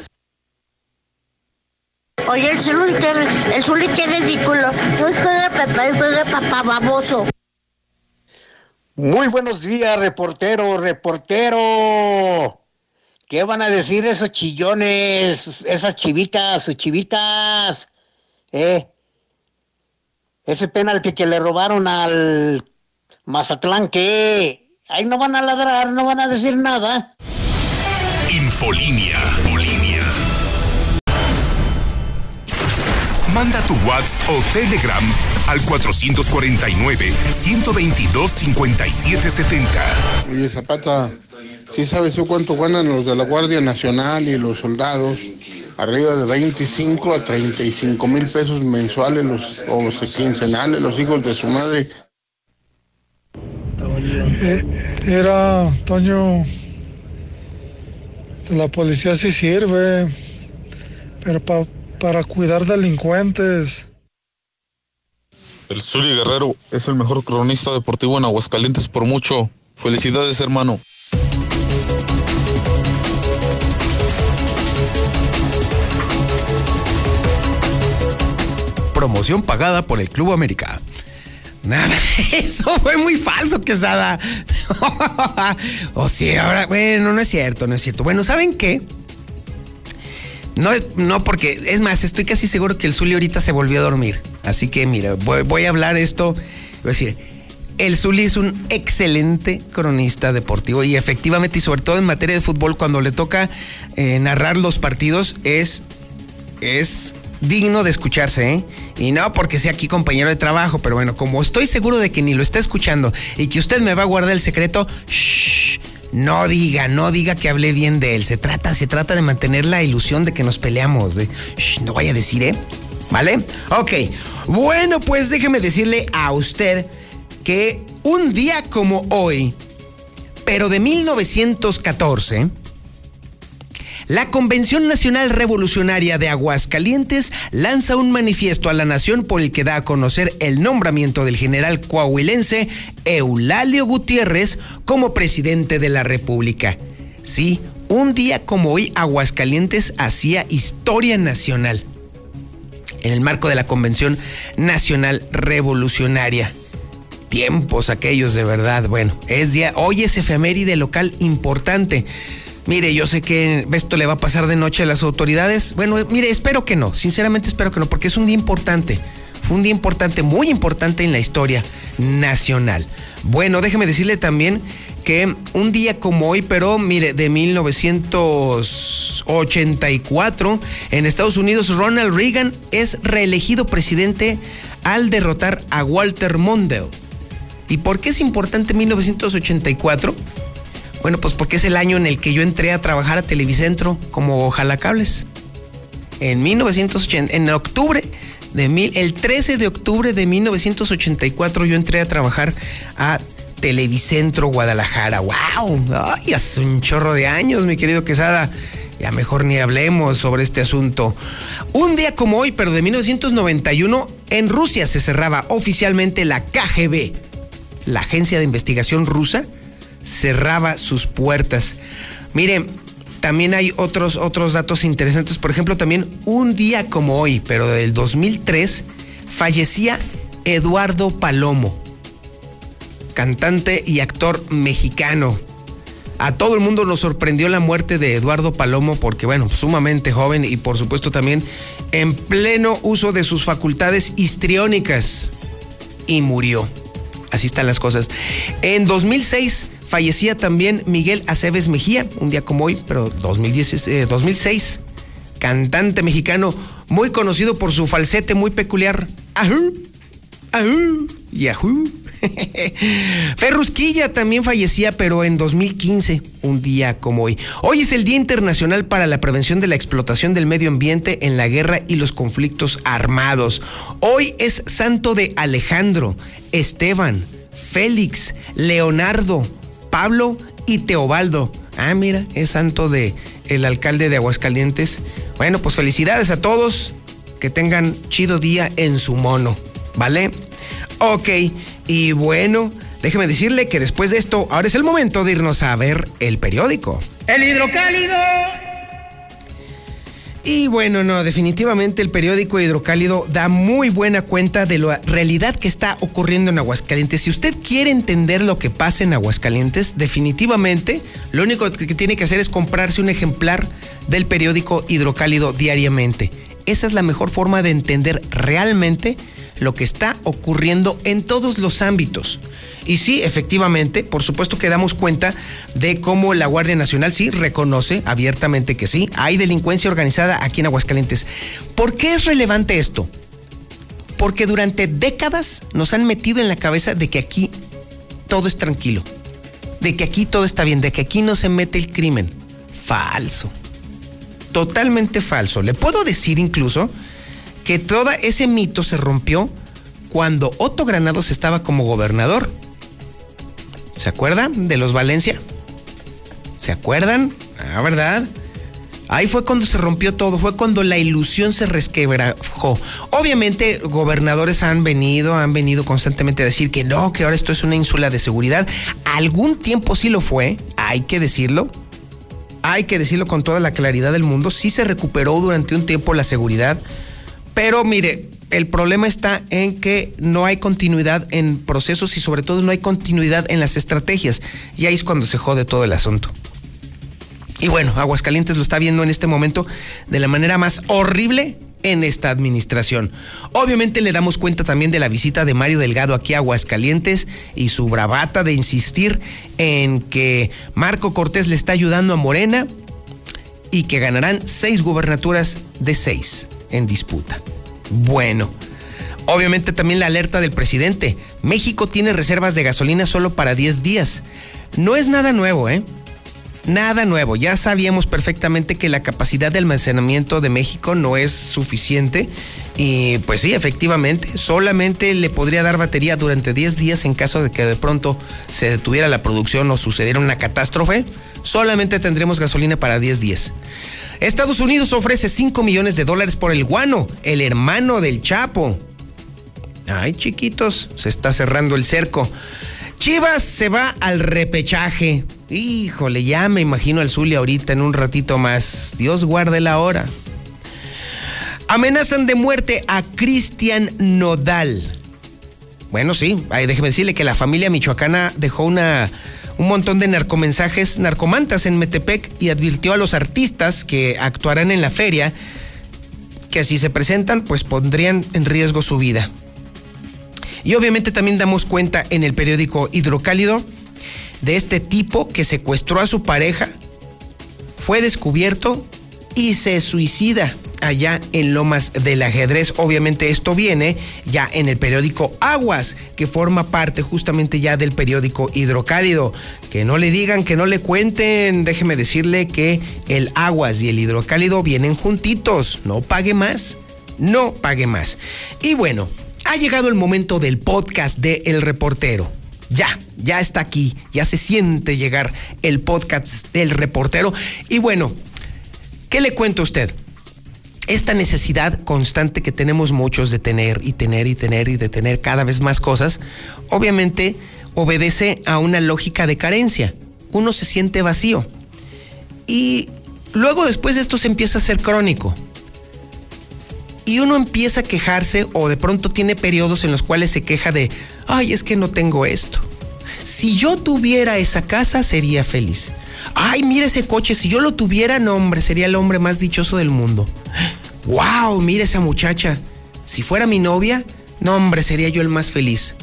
Oye, el Zuli, qué- el Zuli qué ridículo. No juega papá, y juega papá baboso. Muy buenos días, reportero, reportero. ¿Qué van a decir esos chillones, esas chivitas, sus chivitas? ¿Eh? Ese penalti que le robaron al Mazatlán, ¿qué? Ahí no van a ladrar, no van a decir nada. Infolinia. Manda tu WhatsApp o Telegram al 449-122-5770. Oye, Zapata, ¿sí sabes tú cuánto ganan los de la Guardia Nacional y los soldados? Arriba de 25 a 35 mil pesos mensuales, los, o quincenales, los hijos de su madre. Eh, Era, Toño, la policía sí sirve, pero pa- para cuidar delincuentes. El Zuli Guerrero es el mejor cronista deportivo en Aguascalientes por mucho. Felicidades, hermano. Promoción pagada por el Club América. Nada, eso fue muy falso, Quesada. o sí, ahora, bueno, no es cierto, no es cierto. Bueno, ¿saben qué? No, no, porque es más, estoy casi seguro que el Zuli ahorita se volvió a dormir. Así que mira, voy, a hablar esto. Voy a decir, el Zuli es un excelente cronista deportivo y efectivamente, y sobre todo en materia de fútbol, cuando le toca eh, narrar los partidos, es, es digno de escucharse, ¿eh? Y no porque sea aquí compañero de trabajo, pero bueno, como estoy seguro de que ni lo está escuchando y que usted me va a guardar el secreto, shh, no diga, no diga que hablé bien de él. Se trata, se trata de mantener la ilusión de que nos peleamos. De, no vaya a decir, ¿eh? ¿Vale? Ok. Bueno, pues déjeme decirle a usted que un día como hoy, pero de 1914, la Convención Nacional Revolucionaria de Aguascalientes lanza un manifiesto a la nación por el que da a conocer el nombramiento del general coahuilense Eulalio Gutiérrez como presidente de la República. Sí, un día como hoy Aguascalientes hacía historia nacional en el marco de la Convención Nacional Revolucionaria. Tiempos aquellos de verdad. Bueno, es día, hoy es efeméride local importante. Mire, yo sé que esto le va a pasar de noche a las autoridades. Bueno, mire, espero que no. Sinceramente espero que no, porque es un día importante. Fue un día importante, muy importante en la historia nacional. Bueno, déjeme decirle también que un día como hoy, pero mire, de 1984, en Estados Unidos, Ronald Reagan es reelegido presidente al derrotar a Walter Mondale. ¿Y por qué es importante 1984? Bueno, pues porque es el año en el que yo entré a trabajar a Televicentro como jalacables. En 1980, en octubre de mil, el 13 de octubre de 1984 yo entré a trabajar a Televicentro Guadalajara. ¡Wow! ¡Ay, hace un chorro de años, mi querido Quesada! Ya mejor ni hablemos sobre este asunto. Un día como hoy, pero de 1991, en Rusia se cerraba oficialmente la KGB. la agencia de investigación rusa, cerraba sus puertas. Miren, también hay otros, otros datos interesantes. Por ejemplo, también un día como hoy, pero del 2003, fallecía Eduardo Palomo, cantante y actor mexicano. A todo el mundo nos sorprendió la muerte de Eduardo Palomo porque, bueno, sumamente joven y por supuesto también en pleno uso de sus facultades histriónicas. Y murió. Así están las cosas. En 2006 fallecía también Miguel Aceves Mejía, un día como hoy, pero 2010, 2006. Eh, Cantante mexicano muy conocido por su falsete muy peculiar. Ajú, ajú, yahoo. Ferrusquilla también fallecía, pero en 2015, un día como hoy. Hoy es el Día Internacional para la Prevención de la Explotación del Medio Ambiente en la Guerra y los Conflictos Armados. Hoy es Santo de Alejandro, Esteban, Félix, Leonardo, Pablo y Teobaldo. Ah, mira, es santo de el alcalde de Aguascalientes. Bueno, pues felicidades a todos. Que tengan chido día en su mono. ¿Vale? Ok, y bueno, déjeme decirle que después de esto, ahora es el momento de irnos a ver el periódico. El hidrocálido. Y bueno, no, definitivamente el periódico Hidrocálido da muy buena cuenta de la realidad que está ocurriendo en Aguascalientes. Si usted quiere entender lo que pasa en Aguascalientes, definitivamente lo único que tiene que hacer es comprarse un ejemplar del periódico Hidrocálido diariamente. Esa es la mejor forma de entender realmente lo que está ocurriendo en todos los ámbitos. Y sí, efectivamente, por supuesto que damos cuenta de cómo la Guardia Nacional sí reconoce abiertamente que sí, hay delincuencia organizada aquí en Aguascalientes. ¿Por qué es relevante esto? Porque durante décadas nos han metido en la cabeza de que aquí todo es tranquilo, de que aquí todo está bien, de que aquí no se mete el crimen. Falso. Totalmente falso. Le puedo decir incluso que todo ese mito se rompió cuando Otto Granados estaba como gobernador. ¿Se acuerdan de los Valencia? ¿Se acuerdan? Ah, ¿verdad? Ahí fue cuando se rompió todo, fue cuando la ilusión se resquebrajó. Obviamente, gobernadores han venido, han venido constantemente a decir que no, que ahora esto es una ínsula de seguridad. Algún tiempo sí lo fue, hay que decirlo. Hay que decirlo con toda la claridad del mundo. Sí se recuperó durante un tiempo la seguridad. Pero mire, el problema está en que no hay continuidad en procesos y sobre todo no hay continuidad en las estrategias. Y ahí es cuando se jode todo el asunto. Y bueno, Aguascalientes lo está viendo en este momento de la manera más horrible en esta administración. Obviamente le damos cuenta también de la visita de Mario Delgado aquí a Aguascalientes y su bravata de insistir en que Marco Cortés le está ayudando a Morena y que ganarán seis gubernaturas de seis en disputa. Bueno, obviamente también la alerta del presidente. México tiene reservas de gasolina solo para 10 días. No es nada nuevo, ¿eh? Nada nuevo, ya sabíamos perfectamente que la capacidad de almacenamiento de México no es suficiente y pues sí, efectivamente, solamente le podría dar batería durante 10 días en caso de que de pronto se detuviera la producción o sucediera una catástrofe, solamente tendremos gasolina para 10 días. Estados Unidos ofrece 5 millones de dólares por el guano, el hermano del Chapo. Ay, chiquitos, se está cerrando el cerco. Chivas se va al repechaje. Híjole, ya me imagino al Zulia ahorita en un ratito más. Dios guarde la hora. Amenazan de muerte a Cristian Nodal. Bueno, sí, déjeme decirle que la familia michoacana dejó una un montón de narcomensajes narcomantas en Metepec y advirtió a los artistas que actuarán en la feria que si se presentan pues pondrían en riesgo su vida. Y obviamente también damos cuenta en el periódico Hidrocálido de este tipo que secuestró a su pareja, fue descubierto y se suicida allá en Lomas del Ajedrez. Obviamente esto viene ya en el periódico Aguas, que forma parte justamente ya del periódico Hidrocálido. Que no le digan, que no le cuenten, déjeme decirle que el Aguas y el Hidrocálido vienen juntitos, no pague más, no pague más. Y bueno, ha llegado el momento del podcast de El Reportero. Ya, ya está aquí, ya se siente llegar el podcast del reportero. Y bueno, ¿qué le cuento a usted? esta necesidad constante que tenemos muchos de tener y tener y tener y de tener cada vez más cosas, obviamente obedece a una lógica de carencia. Uno se siente vacío. Y luego después esto se empieza a ser crónico. Y uno empieza a quejarse o de pronto tiene periodos en los cuales se queja de, ay, es que no tengo esto. Si yo tuviera esa casa sería feliz. Ay, mira ese coche, si yo lo tuviera, no hombre, sería el hombre más dichoso del mundo. Wow, mira esa muchacha. Si fuera mi novia, no hombre, sería yo el más feliz.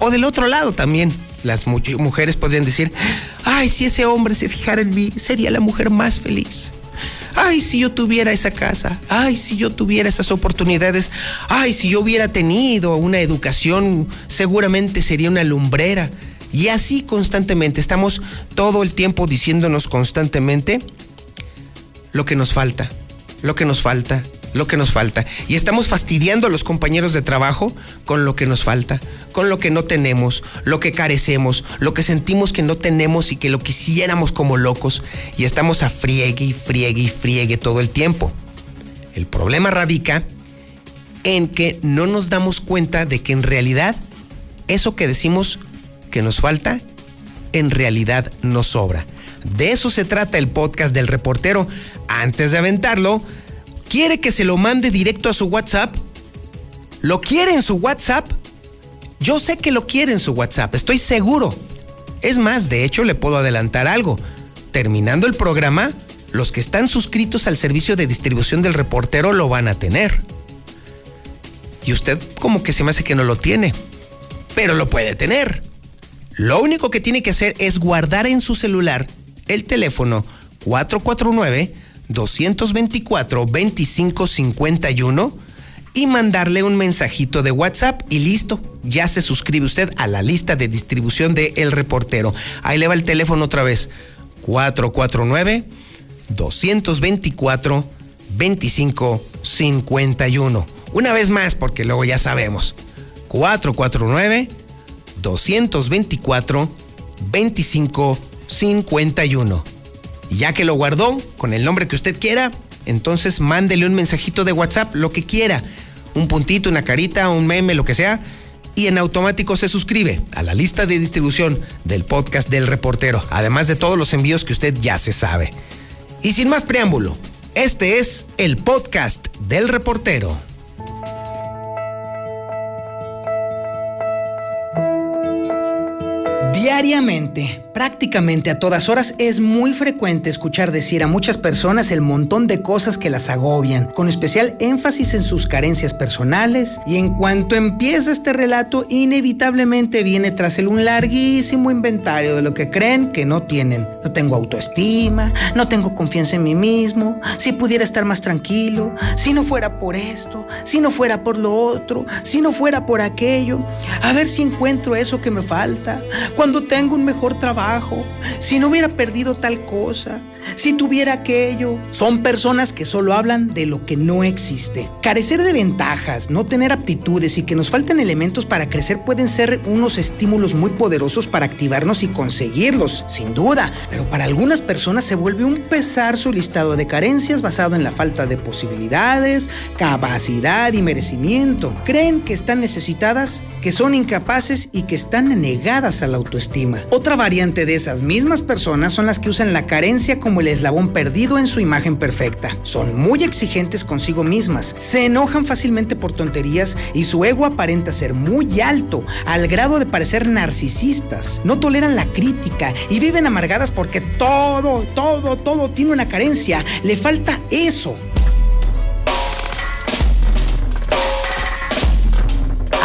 O del otro lado también, las mujeres podrían decir, ay, si ese hombre se fijara en mí, sería la mujer más feliz. Ay, si yo tuviera esa casa. Ay, si yo tuviera esas oportunidades. Ay, si yo hubiera tenido una educación, seguramente sería una lumbrera. Y así constantemente, estamos todo el tiempo diciéndonos constantemente lo que nos falta, lo que nos falta, lo que nos falta. Y estamos fastidiando a los compañeros de trabajo con lo que nos falta, con lo que no tenemos, lo que carecemos, lo que sentimos que no tenemos y que lo quisiéramos como locos. Y estamos a friegue y friegue y friegue todo el tiempo. El problema radica en que no nos damos cuenta de que en realidad eso que decimos que nos falta, en realidad nos sobra. De eso se trata el podcast del reportero. Antes de aventarlo, ¿Quiere que se lo mande directo a su WhatsApp? ¿Lo quiere en su WhatsApp? Yo sé que lo quiere en su WhatsApp, estoy seguro. Es más, de hecho le puedo adelantar algo. Terminando el programa, los que están suscritos al servicio de distribución del reportero lo van a tener. Y usted como que se me hace que no lo tiene, pero lo puede tener. Lo único que tiene que hacer es guardar en su celular el teléfono 449 224 2551 y mandarle un mensajito de WhatsApp y listo, ya se suscribe usted a la lista de distribución de El Reportero. Ahí le va el teléfono otra vez, 449 224 2551. Una vez más, porque luego ya sabemos, 449 224 2551 ya que lo guardó con el nombre que usted quiera, entonces mándele un mensajito de WhatsApp, lo que quiera. Un puntito, una carita, un meme, lo que sea. Y en automático se suscribe a la lista de distribución del podcast del reportero, además de todos los envíos que usted ya se sabe. Y sin más preámbulo, este es el podcast del reportero. Diariamente Prácticamente a todas horas es muy frecuente escuchar decir a muchas personas el montón de cosas que las agobian, con especial énfasis en sus carencias personales, y en cuanto empieza este relato, inevitablemente viene tras él un larguísimo inventario de lo que creen que no tienen. No tengo autoestima, no tengo confianza en mí mismo, si pudiera estar más tranquilo, si no fuera por esto, si no fuera por lo otro, si no fuera por aquello, a ver si encuentro eso que me falta, cuando tengo un mejor trabajo si no hubiera perdido tal cosa, si tuviera aquello. Son personas que solo hablan de lo que no existe. Carecer de ventajas, no tener aptitudes y que nos falten elementos para crecer pueden ser unos estímulos muy poderosos para activarnos y conseguirlos, sin duda. Pero para algunas personas se vuelve un pesar su listado de carencias basado en la falta de posibilidades, capacidad y merecimiento. Creen que están necesitadas, que son incapaces y que están negadas a la autoestima. Otra variante de esas mismas personas son las que usan la carencia como el eslabón perdido en su imagen perfecta. Son muy exigentes consigo mismas, se enojan fácilmente por tonterías y su ego aparenta ser muy alto, al grado de parecer narcisistas. No toleran la crítica y viven amargadas porque todo, todo, todo tiene una carencia. Le falta eso.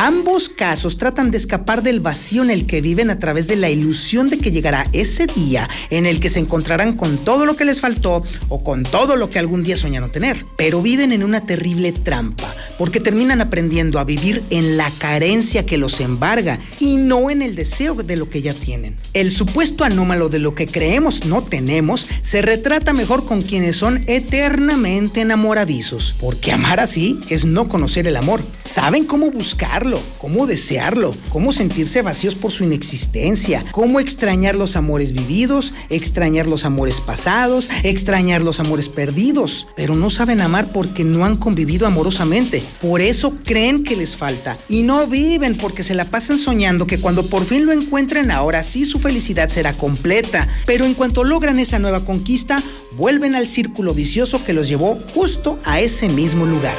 Ambos casos tratan de escapar del vacío en el que viven a través de la ilusión de que llegará ese día en el que se encontrarán con todo lo que les faltó o con todo lo que algún día soñaron tener. Pero viven en una terrible trampa porque terminan aprendiendo a vivir en la carencia que los embarga y no en el deseo de lo que ya tienen. El supuesto anómalo de lo que creemos no tenemos se retrata mejor con quienes son eternamente enamoradizos, porque amar así es no conocer el amor. Saben cómo buscarlo cómo desearlo, cómo sentirse vacíos por su inexistencia, cómo extrañar los amores vividos, extrañar los amores pasados, extrañar los amores perdidos, pero no saben amar porque no han convivido amorosamente. Por eso creen que les falta y no viven porque se la pasan soñando que cuando por fin lo encuentren ahora sí su felicidad será completa, pero en cuanto logran esa nueva conquista, vuelven al círculo vicioso que los llevó justo a ese mismo lugar.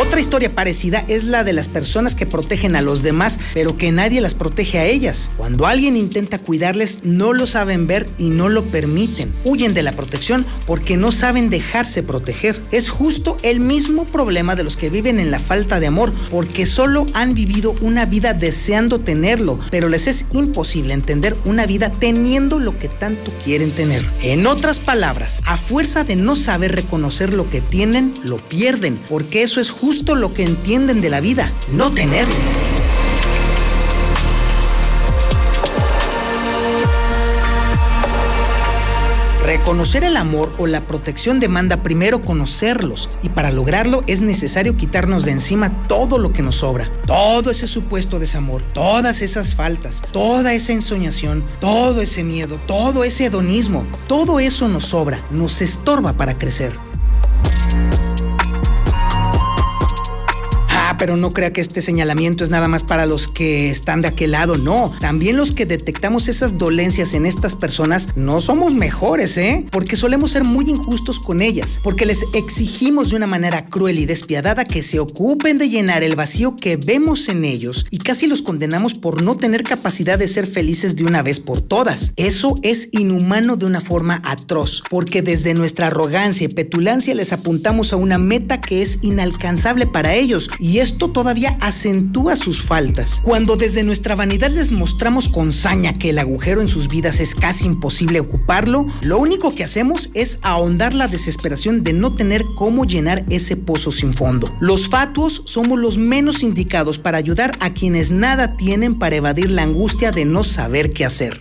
Otra historia parecida es la de las personas que protegen a los demás, pero que nadie las protege a ellas. Cuando alguien intenta cuidarles, no lo saben ver y no lo permiten. Huyen de la protección porque no saben dejarse proteger. Es justo el mismo problema de los que viven en la falta de amor, porque solo han vivido una vida deseando tenerlo, pero les es imposible entender una vida teniendo lo que tanto quieren tener. En otras palabras, a fuerza de no saber reconocer lo que tienen, lo pierden, porque eso es justo justo lo que entienden de la vida, no tenerlo. Reconocer el amor o la protección demanda primero conocerlos y para lograrlo es necesario quitarnos de encima todo lo que nos sobra, todo ese supuesto desamor, todas esas faltas, toda esa ensoñación, todo ese miedo, todo ese hedonismo, todo eso nos sobra, nos estorba para crecer. Pero no crea que este señalamiento es nada más para los que están de aquel lado, no. También los que detectamos esas dolencias en estas personas no somos mejores, ¿eh? Porque solemos ser muy injustos con ellas, porque les exigimos de una manera cruel y despiadada que se ocupen de llenar el vacío que vemos en ellos y casi los condenamos por no tener capacidad de ser felices de una vez por todas. Eso es inhumano de una forma atroz, porque desde nuestra arrogancia y petulancia les apuntamos a una meta que es inalcanzable para ellos y es esto todavía acentúa sus faltas. Cuando desde nuestra vanidad les mostramos con saña que el agujero en sus vidas es casi imposible ocuparlo, lo único que hacemos es ahondar la desesperación de no tener cómo llenar ese pozo sin fondo. Los fatuos somos los menos indicados para ayudar a quienes nada tienen para evadir la angustia de no saber qué hacer.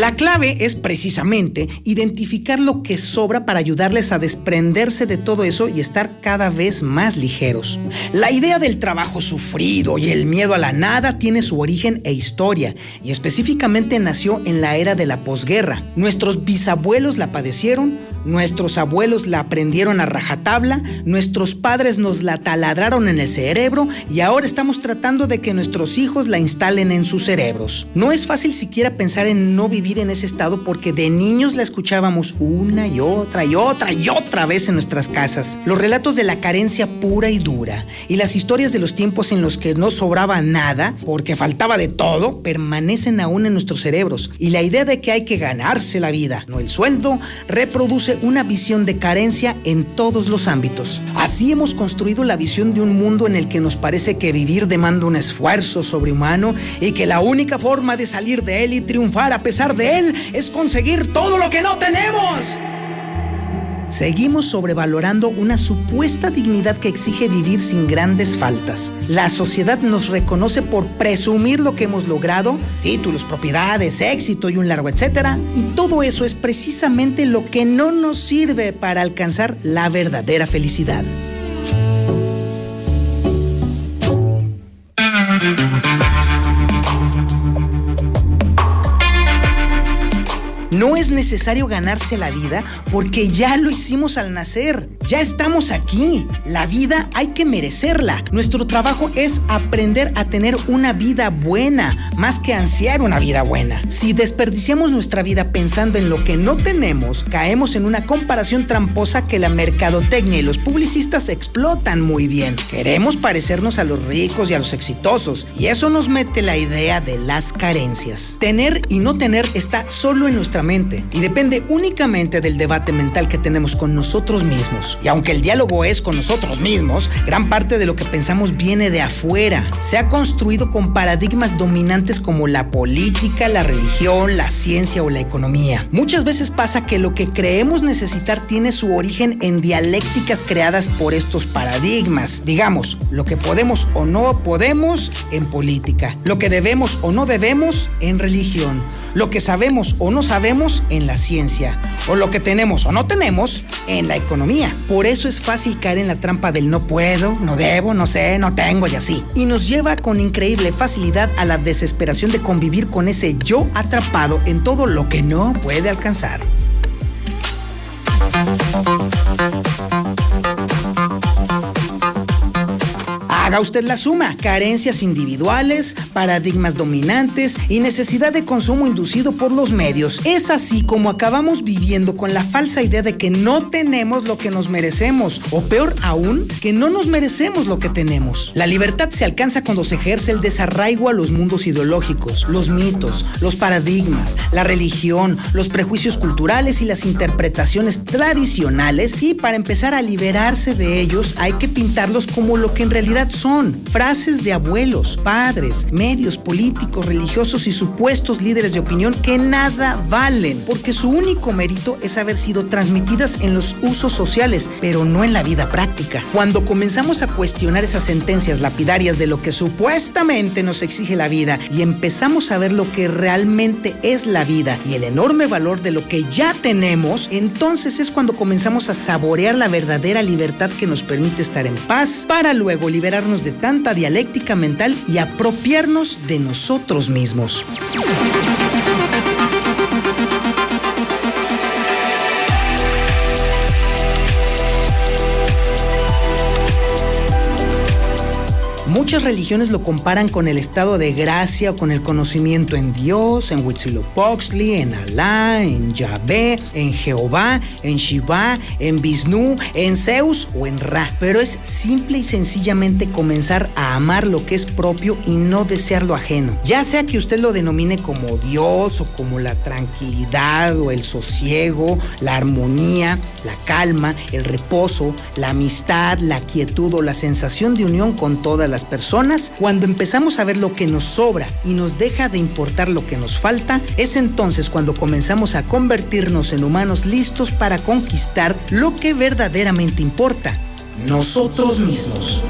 La clave es precisamente identificar lo que sobra para ayudarles a desprenderse de todo eso y estar cada vez más ligeros. La idea del trabajo sufrido y el miedo a la nada tiene su origen e historia y específicamente nació en la era de la posguerra. Nuestros bisabuelos la padecieron, Nuestros abuelos la aprendieron a rajatabla, nuestros padres nos la taladraron en el cerebro y ahora estamos tratando de que nuestros hijos la instalen en sus cerebros. No es fácil siquiera pensar en no vivir en ese estado porque de niños la escuchábamos una y otra y otra y otra vez en nuestras casas. Los relatos de la carencia pura y dura y las historias de los tiempos en los que no sobraba nada porque faltaba de todo permanecen aún en nuestros cerebros y la idea de que hay que ganarse la vida, no el sueldo, reproduce una visión de carencia en todos los ámbitos. Así hemos construido la visión de un mundo en el que nos parece que vivir demanda un esfuerzo sobrehumano y que la única forma de salir de él y triunfar a pesar de él es conseguir todo lo que no tenemos. Seguimos sobrevalorando una supuesta dignidad que exige vivir sin grandes faltas. La sociedad nos reconoce por presumir lo que hemos logrado, títulos, propiedades, éxito y un largo etcétera, y todo eso es precisamente lo que no nos sirve para alcanzar la verdadera felicidad. No es necesario ganarse la vida porque ya lo hicimos al nacer. Ya estamos aquí. La vida hay que merecerla. Nuestro trabajo es aprender a tener una vida buena, más que ansiar una vida buena. Si desperdiciamos nuestra vida pensando en lo que no tenemos, caemos en una comparación tramposa que la mercadotecnia y los publicistas explotan muy bien. Queremos parecernos a los ricos y a los exitosos, y eso nos mete la idea de las carencias. Tener y no tener está solo en nuestra y depende únicamente del debate mental que tenemos con nosotros mismos. Y aunque el diálogo es con nosotros mismos, gran parte de lo que pensamos viene de afuera. Se ha construido con paradigmas dominantes como la política, la religión, la ciencia o la economía. Muchas veces pasa que lo que creemos necesitar tiene su origen en dialécticas creadas por estos paradigmas. Digamos, lo que podemos o no podemos en política, lo que debemos o no debemos en religión, lo que sabemos o no sabemos en la ciencia, o lo que tenemos o no tenemos en la economía. Por eso es fácil caer en la trampa del no puedo, no debo, no sé, no tengo y así. Y nos lleva con increíble facilidad a la desesperación de convivir con ese yo atrapado en todo lo que no puede alcanzar. Haga usted la suma. Carencias individuales, paradigmas dominantes y necesidad de consumo inducido por los medios. Es así como acabamos viviendo con la falsa idea de que no tenemos lo que nos merecemos. O peor aún, que no nos merecemos lo que tenemos. La libertad se alcanza cuando se ejerce el desarraigo a los mundos ideológicos, los mitos, los paradigmas, la religión, los prejuicios culturales y las interpretaciones tradicionales. Y para empezar a liberarse de ellos hay que pintarlos como lo que en realidad son frases de abuelos, padres, medios políticos, religiosos y supuestos líderes de opinión que nada valen, porque su único mérito es haber sido transmitidas en los usos sociales, pero no en la vida práctica. Cuando comenzamos a cuestionar esas sentencias lapidarias de lo que supuestamente nos exige la vida y empezamos a ver lo que realmente es la vida y el enorme valor de lo que ya tenemos, entonces es cuando comenzamos a saborear la verdadera libertad que nos permite estar en paz para luego de tanta dialéctica mental y apropiarnos de nosotros mismos. Muchas religiones lo comparan con el estado de gracia o con el conocimiento en Dios, en Huitzilopochtli, en Alá, en Yahvé, en Jehová, en Shiva, en Vishnu, en Zeus o en Ra. Pero es simple y sencillamente comenzar a amar lo que es propio y no desear lo ajeno. Ya sea que usted lo denomine como Dios o como la tranquilidad o el sosiego, la armonía, la calma, el reposo, la amistad, la quietud o la sensación de unión con todas las personas, cuando empezamos a ver lo que nos sobra y nos deja de importar lo que nos falta, es entonces cuando comenzamos a convertirnos en humanos listos para conquistar lo que verdaderamente importa, nosotros mismos.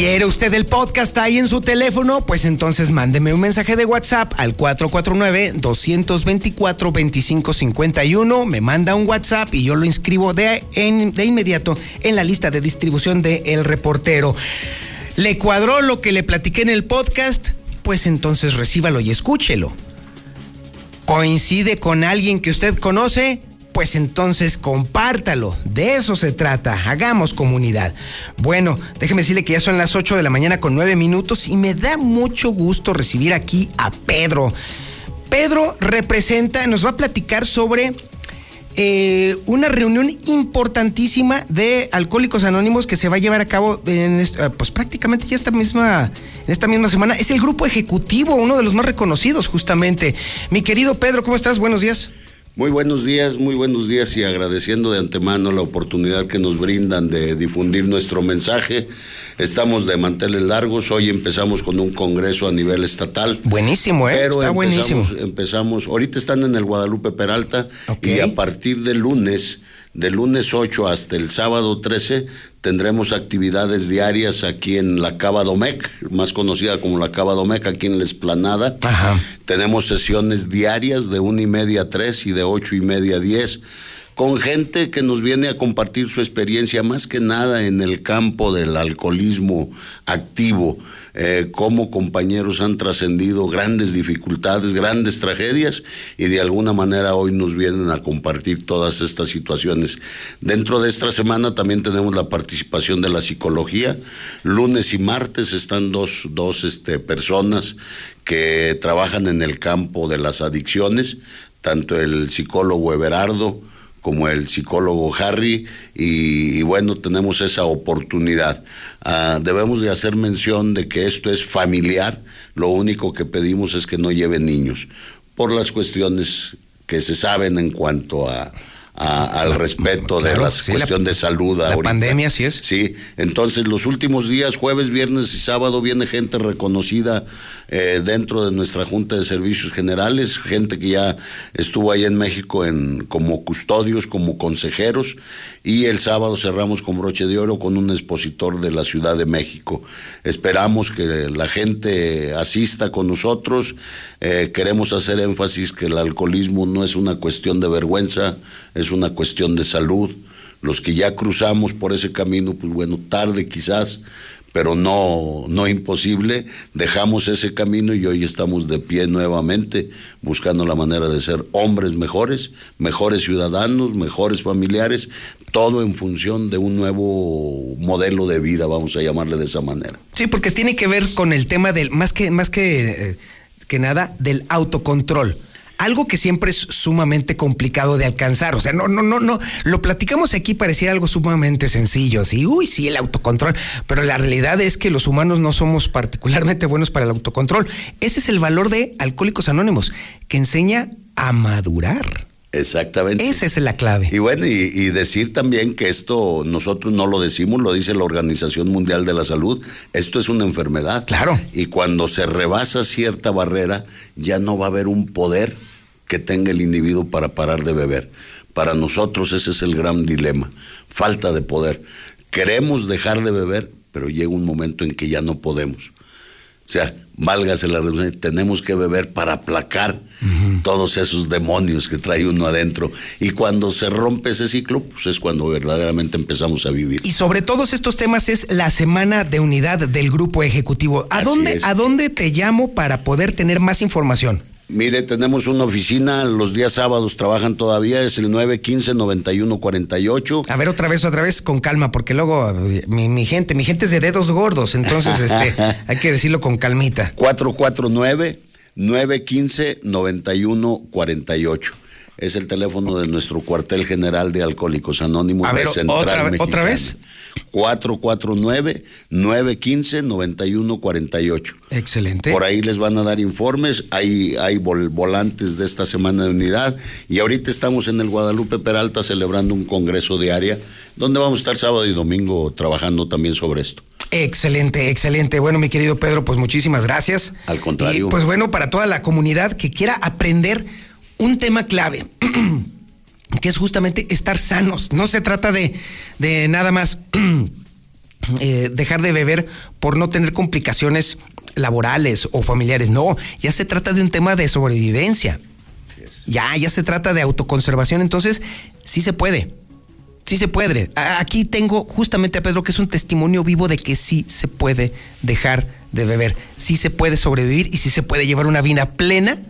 ¿Quiere usted el podcast ahí en su teléfono? Pues entonces mándeme un mensaje de WhatsApp al 449-224-2551. Me manda un WhatsApp y yo lo inscribo de, de inmediato en la lista de distribución de El Reportero. ¿Le cuadró lo que le platiqué en el podcast? Pues entonces recíbalo y escúchelo. ¿Coincide con alguien que usted conoce? Pues entonces compártalo. De eso se trata. Hagamos comunidad. Bueno, déjeme decirle que ya son las 8 de la mañana con 9 minutos y me da mucho gusto recibir aquí a Pedro. Pedro representa, nos va a platicar sobre eh, una reunión importantísima de Alcohólicos Anónimos que se va a llevar a cabo en, pues prácticamente ya esta misma, en esta misma semana. Es el grupo ejecutivo, uno de los más reconocidos justamente. Mi querido Pedro, ¿cómo estás? Buenos días. Muy buenos días, muy buenos días y agradeciendo de antemano la oportunidad que nos brindan de difundir nuestro mensaje. Estamos de manteles largos, hoy empezamos con un congreso a nivel estatal. Buenísimo, ¿eh? Pero Está empezamos, buenísimo. empezamos, ahorita están en el Guadalupe Peralta y a partir del lunes, del lunes 8 hasta el sábado 13, tendremos actividades diarias aquí en la Cava Domec, más conocida como la Cava Domec, aquí en la Esplanada. Tenemos sesiones diarias de una y media a tres y de ocho y media a diez con gente que nos viene a compartir su experiencia, más que nada en el campo del alcoholismo activo, eh, cómo compañeros han trascendido grandes dificultades, grandes tragedias y de alguna manera hoy nos vienen a compartir todas estas situaciones. Dentro de esta semana también tenemos la participación de la psicología. Lunes y martes están dos, dos este, personas que trabajan en el campo de las adicciones, tanto el psicólogo Everardo, como el psicólogo Harry, y, bueno, tenemos esa oportunidad. Ah, debemos de hacer mención de que esto es familiar, lo único que pedimos es que no lleven niños, por las cuestiones que se saben en cuanto a, al respeto de la cuestión de salud. La pandemia, sí es. Sí, entonces los últimos días, jueves, viernes y sábado, viene gente reconocida eh, dentro de nuestra Junta de Servicios Generales, gente que ya estuvo ahí en México en, como custodios, como consejeros, y el sábado cerramos con broche de oro con un expositor de la Ciudad de México. Esperamos que la gente asista con nosotros, eh, queremos hacer énfasis que el alcoholismo no es una cuestión de vergüenza, es una cuestión de salud. Los que ya cruzamos por ese camino, pues bueno, tarde quizás, pero no, no imposible. Dejamos ese camino y hoy estamos de pie nuevamente, buscando la manera de ser hombres mejores, mejores ciudadanos, mejores familiares, todo en función de un nuevo modelo de vida, vamos a llamarle de esa manera. Sí, porque tiene que ver con el tema del, más que, más que, eh, que nada, del autocontrol algo que siempre es sumamente complicado de alcanzar. O sea, no, no, no, no. Lo platicamos aquí, parecía algo sumamente sencillo. Sí, uy, sí, el autocontrol. Pero la realidad es que los humanos no somos particularmente buenos para el autocontrol. Ese es el valor de Alcohólicos Anónimos, que enseña a madurar. Exactamente. Esa es la clave. Y bueno, y, y, decir también que esto nosotros no lo decimos, lo dice la Organización Mundial de la Salud, esto es una enfermedad. Claro. Y cuando se rebasa cierta barrera, ya no va a haber un poder que tenga el individuo para parar de beber. Para nosotros ese es el gran dilema, falta de poder. Queremos dejar de beber, pero llega un momento en que ya no podemos. O sea, válgase la redundancia, tenemos que beber para aplacar todos esos demonios que trae uno adentro. Y cuando se rompe ese ciclo, pues es cuando verdaderamente empezamos a vivir. Y sobre todos estos temas es la semana de unidad del grupo ejecutivo. ¿A, dónde, ¿a dónde te llamo para poder tener más información? Mire, tenemos una oficina, los días sábados trabajan todavía, es el 915-9148. A ver, otra vez, otra vez, con calma, porque luego mi, gente, mi gente es de dedos gordos, entonces este, hay que decirlo con calmita. 449-915-9148. Es el teléfono de nuestro cuartel general de Alcohólicos Anónimos A ver, Central otra, ¿Otra vez? 449-915-9148. Excelente. Por ahí les van a dar informes, hay, hay volantes de esta Semana de Unidad y ahorita estamos en el Guadalupe Peralta celebrando un congreso de área donde vamos a estar sábado y domingo trabajando también sobre esto. Excelente, excelente. Bueno, mi querido Pedro, pues muchísimas gracias. Al contrario. Y pues bueno, para toda la comunidad que quiera aprender un tema clave, que es justamente estar sanos. No se trata de, de nada más eh, dejar de beber por no tener complicaciones laborales o familiares. No, ya se trata de un tema de sobrevivencia. Ya, ya se trata de autoconservación. Entonces, sí se puede. Sí se puede. Aquí tengo justamente a Pedro que es un testimonio vivo de que sí se puede dejar de beber, sí se puede sobrevivir y sí se puede llevar una vida plena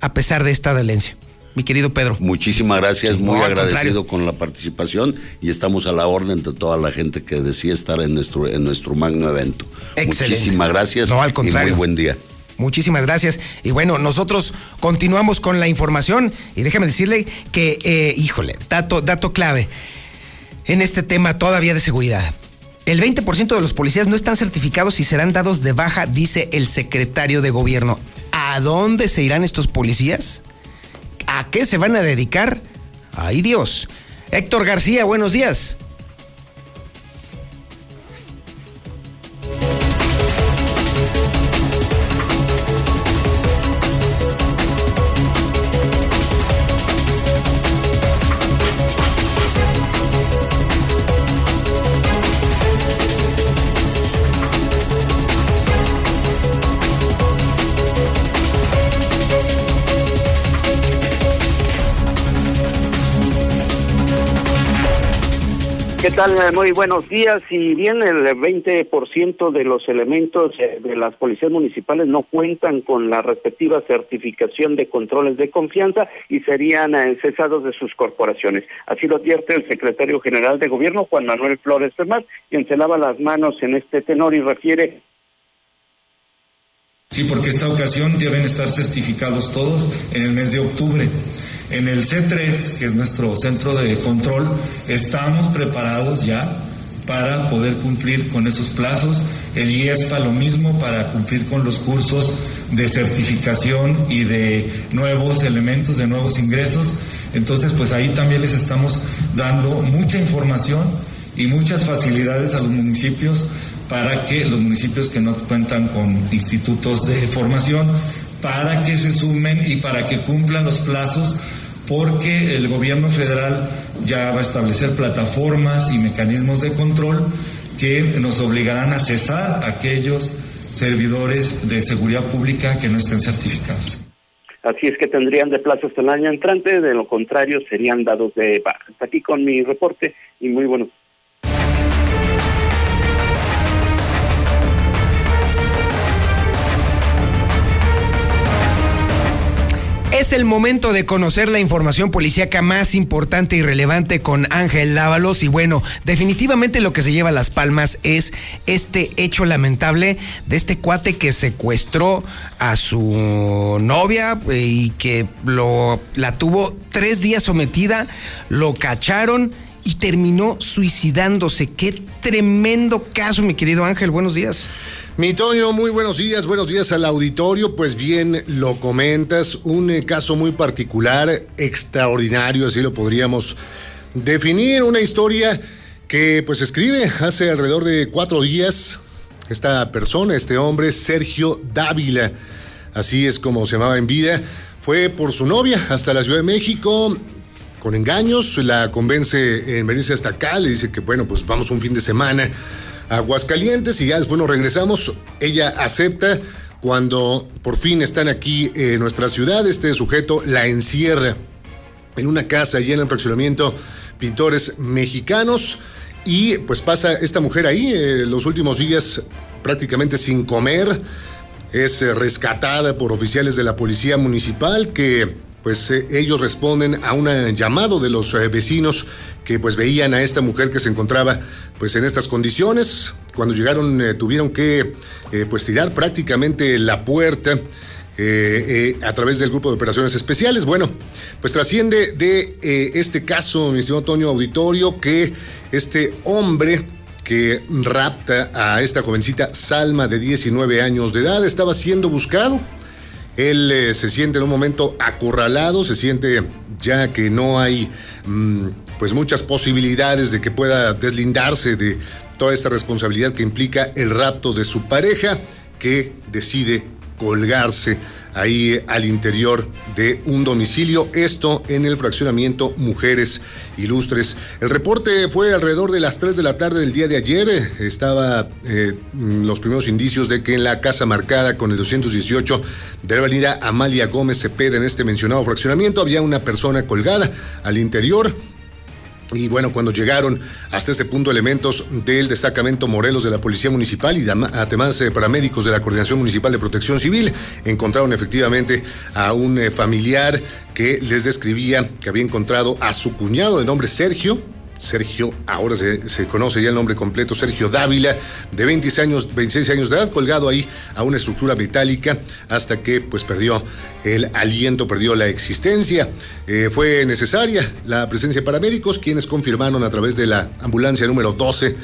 a pesar de esta dolencia. Mi querido Pedro. Muchísimas gracias, muy agradecido con la participación y estamos a la orden de toda la gente que decía estar en nuestro, en nuestro magno evento. Muchísimas gracias no, al contrario. y muy buen día. Muchísimas gracias. Y bueno, nosotros continuamos con la información y déjame decirle que, eh, híjole, dato, dato clave en este tema todavía de seguridad. El 20% de los policías no están certificados y serán dados de baja, dice el secretario de gobierno. ¿A dónde se irán estos policías? ¿A qué se van a dedicar? ¡Ay Dios! Héctor García, buenos días. Tal? Muy buenos días. Si bien el 20% de los elementos eh, de las policías municipales no cuentan con la respectiva certificación de controles de confianza y serían eh, cesados de sus corporaciones. Así lo advierte el secretario general de gobierno, Juan Manuel Flores Fermat, quien se lava las manos en este tenor y refiere Sí, porque esta ocasión deben estar certificados todos en el mes de octubre. En el C3, que es nuestro centro de control, estamos preparados ya para poder cumplir con esos plazos. El IESPA lo mismo para cumplir con los cursos de certificación y de nuevos elementos, de nuevos ingresos. Entonces, pues ahí también les estamos dando mucha información y muchas facilidades a los municipios para que los municipios que no cuentan con institutos de formación, para que se sumen y para que cumplan los plazos porque el gobierno federal ya va a establecer plataformas y mecanismos de control que nos obligarán a cesar aquellos servidores de seguridad pública que no estén certificados. Así es que tendrían de plazo hasta el año entrante, de lo contrario serían dados de baja. Hasta aquí con mi reporte y muy buenos Es el momento de conocer la información policíaca más importante y relevante con Ángel Lávalos. Y bueno, definitivamente lo que se lleva a las palmas es este hecho lamentable de este cuate que secuestró a su novia eh, y que lo, la tuvo tres días sometida, lo cacharon y terminó suicidándose. Qué tremendo caso, mi querido Ángel. Buenos días. Mi Toño, muy buenos días, buenos días al auditorio. Pues bien, lo comentas, un eh, caso muy particular, extraordinario, así lo podríamos definir, una historia que pues escribe hace alrededor de cuatro días esta persona, este hombre, Sergio Dávila, así es como se llamaba en vida, fue por su novia hasta la Ciudad de México, con engaños, la convence en venirse hasta acá, le dice que bueno, pues vamos un fin de semana Aguascalientes y ya después nos regresamos. Ella acepta cuando por fin están aquí en nuestra ciudad. Este sujeto la encierra en una casa allí en el fraccionamiento Pintores Mexicanos y pues pasa esta mujer ahí eh, los últimos días prácticamente sin comer. Es eh, rescatada por oficiales de la policía municipal que pues eh, ellos responden a un llamado de los vecinos que pues veían a esta mujer que se encontraba pues en estas condiciones. Cuando llegaron eh, tuvieron que eh, pues tirar prácticamente la puerta eh, a través del grupo de operaciones especiales. Bueno, pues trasciende de este caso, mi estimado Antonio Auditorio, que este hombre que rapta a esta jovencita Salma de 19 años de edad estaba siendo buscado. Él se siente en un momento acorralado, se siente ya que no hay mm, pues muchas posibilidades de que pueda deslindarse de toda esta responsabilidad que implica el rapto de su pareja, que decide colgarse ahí al interior de un domicilio, esto en el fraccionamiento Mujeres Ilustres. El reporte fue alrededor de las 3 de la tarde del día de ayer, estaba eh, los primeros indicios de que en la casa marcada con el 218 de la avenida Amalia Gómez Cepeda en este mencionado fraccionamiento había una persona colgada al interior y bueno, cuando llegaron hasta este punto elementos del destacamento Morelos de la Policía Municipal y además eh, paramédicos de la Coordinación Municipal de Protección Civil, encontraron efectivamente a un eh, familiar que les describía que había encontrado a su cuñado de nombre Sergio, Sergio, ahora se, conoce ya el nombre completo, Sergio Dávila, de 26 años, 26 años de edad, colgado ahí a una estructura metálica hasta que pues perdió el aliento, perdió la existencia. Eh, fue necesaria la presencia de paramédicos, quienes confirmaron a través de la ambulancia número 12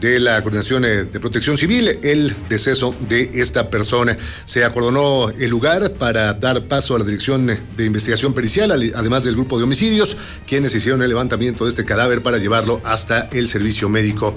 de la Coordinación eh, de Protección Civil el deceso de esta persona. Se acordonó el lugar para dar paso a la Dirección de Investigación Pericial, además del grupo de homicidios, quienes hicieron el levantamiento de este cadáver para llevarlo hasta el servicio médico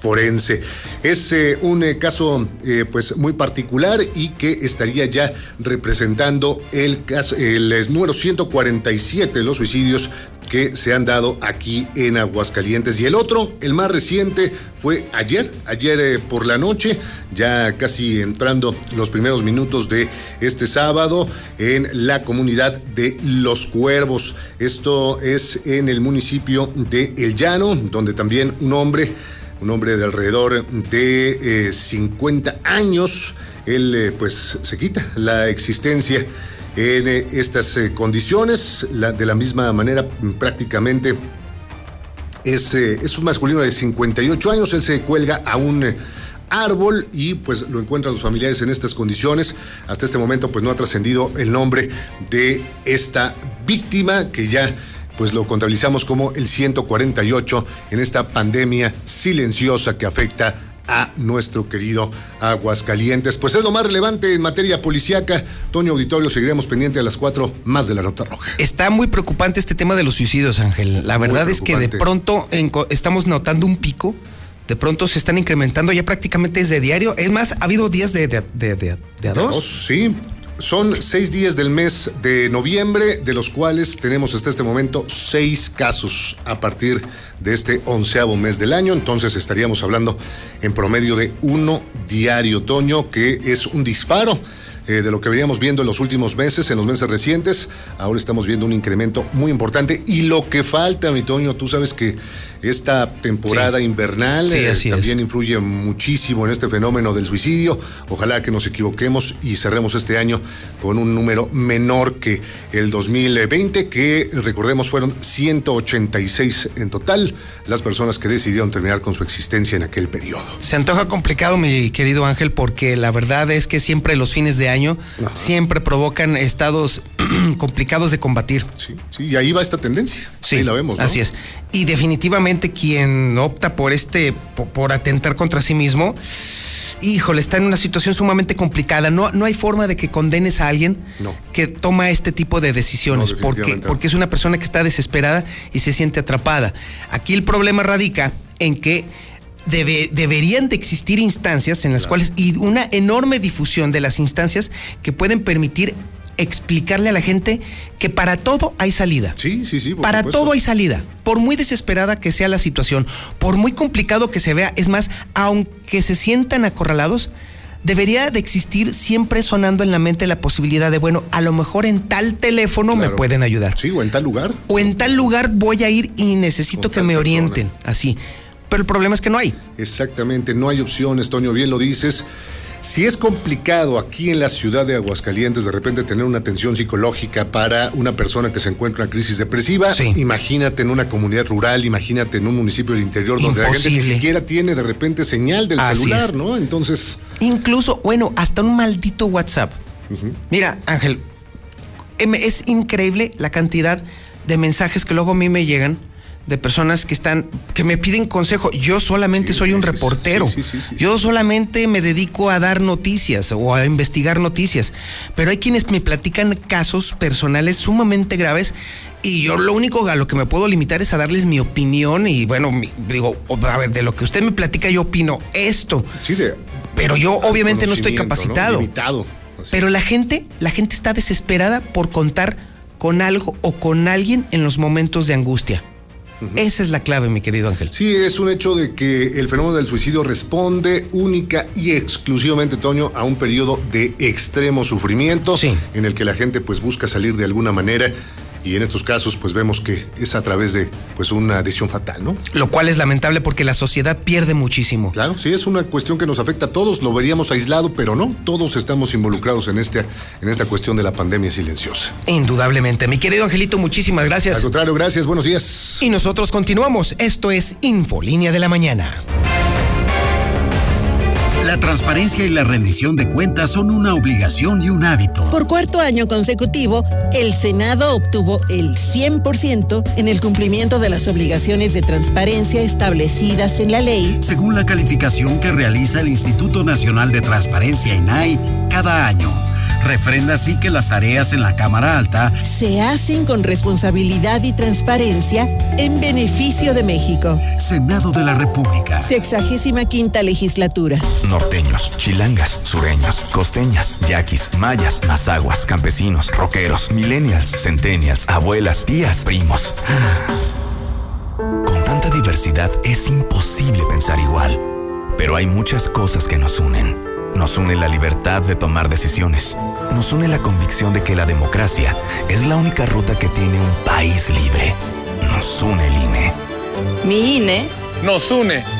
forense. Es eh, un eh, caso pues muy particular y que estaría ya representando el caso, el número 147 de los suicidios que se han dado aquí en Aguascalientes. Y el otro, el más reciente, fue ayer, ayer eh, por la noche, ya casi entrando los primeros minutos de este sábado en la comunidad de Los Cuervos. Esto es en el municipio de El Llano, donde también un hombre un hombre de alrededor de 50 eh, años, él eh, pues se quita la existencia en eh, estas eh, condiciones. de la misma manera, prácticamente es, eh, es, un masculino de 58 años. Él se cuelga a un, árbol y pues lo encuentran los familiares en estas condiciones. Hasta este momento pues no ha trascendido el nombre de esta víctima que ya pues lo contabilizamos como el 148 en esta pandemia silenciosa que afecta a nuestro querido Aguascalientes. Pues es lo más relevante en materia policíaca. Toño Auditorio, seguiremos pendiente a las cuatro más de la nota roja. Está muy preocupante este tema de los suicidios, Ángel. La verdad es que de pronto estamos notando un pico. De pronto se están incrementando ya prácticamente desde diario. Es más, ha habido días de, de, de, de, de a dos. Sí, son seis días del mes de noviembre, de los cuales tenemos hasta este momento seis casos a partir de este onceavo mes del año. Entonces estaríamos hablando en promedio de uno diario, otoño, que es un disparo. Eh, de lo que veníamos viendo en los últimos meses, en los meses recientes, ahora estamos viendo un incremento muy importante. Y lo que falta, mi Toño, tú sabes que esta temporada invernal eh, también influye muchísimo en este fenómeno del suicidio. Ojalá que nos equivoquemos y cerremos este año con un número menor que el 2020, que recordemos fueron 186 en total las personas que decidieron terminar con su existencia en aquel periodo. Se antoja complicado, mi querido Ángel, porque la verdad es que siempre los fines de año siempre provocan estados complicados de combatir. Sí, sí, y ahí va esta tendencia. Sí, ahí la vemos. ¿no? Así es. Y definitivamente quien opta por este, por, atentar contra sí mismo, híjole, está en una situación sumamente complicada. No, no hay forma de que condenes a alguien que toma este tipo de decisiones, porque, porque es una persona que está desesperada y se siente atrapada. Aquí el problema radica en que deberían de existir instancias en las cuales, y una enorme difusión de las instancias que pueden permitir explicarle a la gente que para todo hay salida. Sí, sí, sí. para todo hay salida. Por muy desesperada que sea la situación, por muy complicado que se vea, es más, aunque se sientan acorralados, debería de existir siempre sonando en la mente la posibilidad de, bueno, a lo mejor en tal teléfono me pueden ayudar. Sí, o en tal lugar. O en tal lugar voy a ir y necesito que me orienten, así. Pero el problema es que no hay. Exactamente, no hay opciones, Toño, bien lo dices. Si es complicado aquí en la ciudad de Aguascalientes de repente tener una atención psicológica para una persona que se encuentra en crisis depresiva, imagínate en una comunidad rural, imagínate en un municipio del interior donde la gente ni siquiera tiene de repente señal del celular, ¿no? Entonces. Incluso, bueno, hasta un maldito WhatsApp. Mira, Ángel, em, es increíble la cantidad de mensajes que luego a mí me llegan de personas que están, que me piden consejo. Yo solamente soy un reportero. Yo solamente me dedico a dar noticias o a investigar noticias. Pero hay quienes me platican casos personales sumamente graves y yo lo único a lo que me puedo limitar es a darles mi opinión y bueno, digo, a ver, de lo que usted me platica yo opino esto. Sí, de, pero yo obviamente no estoy capacitado. Pero la gente, la gente está desesperada por contar con algo o con alguien en los momentos de angustia. Esa es la clave, mi querido Ángel. Sí, es un hecho de que el fenómeno del suicidio responde única y exclusivamente, Toño, a un periodo de extremo sufrimiento en el que la gente pues busca salir de alguna manera y en estos casos pues vemos que es a través de pues una decisión fatal, ¿no? Lo cual es lamentable porque la sociedad pierde muchísimo. Claro, sí, es una cuestión que nos afecta a todos, lo veríamos aislado, pero no, todos estamos involucrados en, este, en esta cuestión de la pandemia silenciosa. Indudablemente. Mi querido Angelito, muchísimas gracias. Al contrario, gracias, buenos días. Y nosotros continuamos, esto es Infolínea de la Mañana. La transparencia y la rendición de cuentas son una obligación y un hábito. Por cuarto año consecutivo, el Senado obtuvo el 100% en el cumplimiento de las obligaciones de transparencia establecidas en la ley. Según la calificación que realiza el Instituto Nacional de Transparencia INAI cada año. Refrenda así que las tareas en la Cámara Alta se hacen con responsabilidad y transparencia en beneficio de México. Senado de la República. Sexagésima quinta legislatura. Norteños, chilangas, sureños, costeñas, yaquis, mayas, mazaguas, campesinos, roqueros, millennials, centennials, abuelas, tías, primos. Con tanta diversidad es imposible pensar igual, pero hay muchas cosas que nos unen nos une la libertad de tomar decisiones. Nos une la convicción de que la democracia es la única ruta que tiene un país libre. Nos une el INE. Mi INE nos une.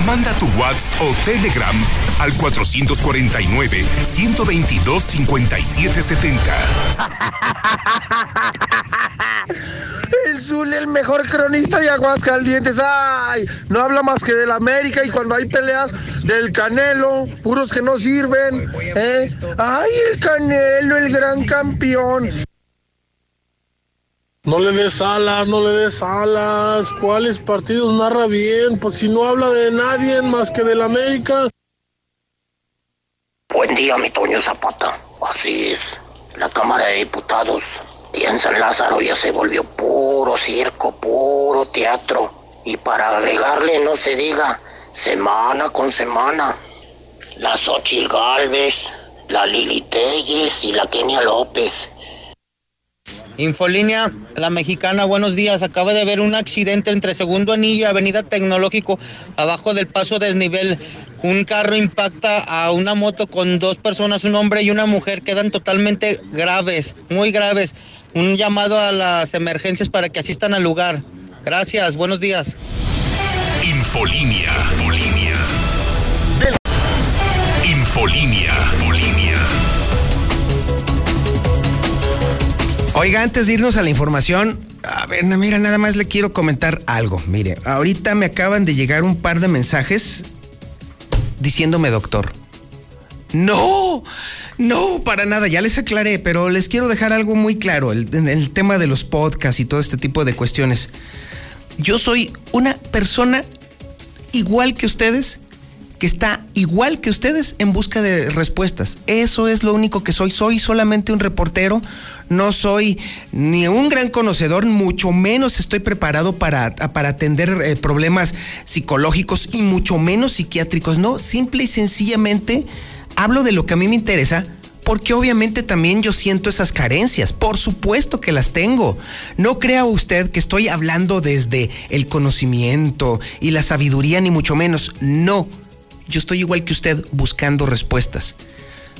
Manda tu WhatsApp o Telegram al 449-122-5770. El Zul, el mejor cronista de Aguascalientes. ¡Ay! No habla más que del América y cuando hay peleas del Canelo, puros que no sirven. ¿eh? ¡Ay, el Canelo, el gran campeón! No le des alas, no le des alas. ¿Cuáles partidos narra bien? Pues si no habla de nadie más que del América. Buen día, mi Toño Zapata. Así es. La Cámara de Diputados y en San Lázaro ya se volvió puro circo, puro teatro. Y para agregarle, no se diga, semana con semana. La Xochil Galvez, la Lili Telles y la Kenia López. Infolínea, la mexicana, buenos días. Acaba de haber un accidente entre Segundo Anillo y Avenida Tecnológico, abajo del paso desnivel. Un carro impacta a una moto con dos personas, un hombre y una mujer. Quedan totalmente graves, muy graves. Un llamado a las emergencias para que asistan al lugar. Gracias, buenos días. Infolínea. Infolínea. Infolínea. Oiga, antes de irnos a la información, a ver, mira, nada más le quiero comentar algo. Mire, ahorita me acaban de llegar un par de mensajes diciéndome doctor. No, no, para nada, ya les aclaré, pero les quiero dejar algo muy claro, el, el tema de los podcasts y todo este tipo de cuestiones. Yo soy una persona igual que ustedes, que está igual que ustedes en busca de respuestas. Eso es lo único que soy. Soy solamente un reportero. No soy ni un gran conocedor, mucho menos estoy preparado para, para atender eh, problemas psicológicos y mucho menos psiquiátricos. No, simple y sencillamente hablo de lo que a mí me interesa. Porque obviamente también yo siento esas carencias, por supuesto que las tengo. No crea usted que estoy hablando desde el conocimiento y la sabiduría, ni mucho menos. No, yo estoy igual que usted buscando respuestas.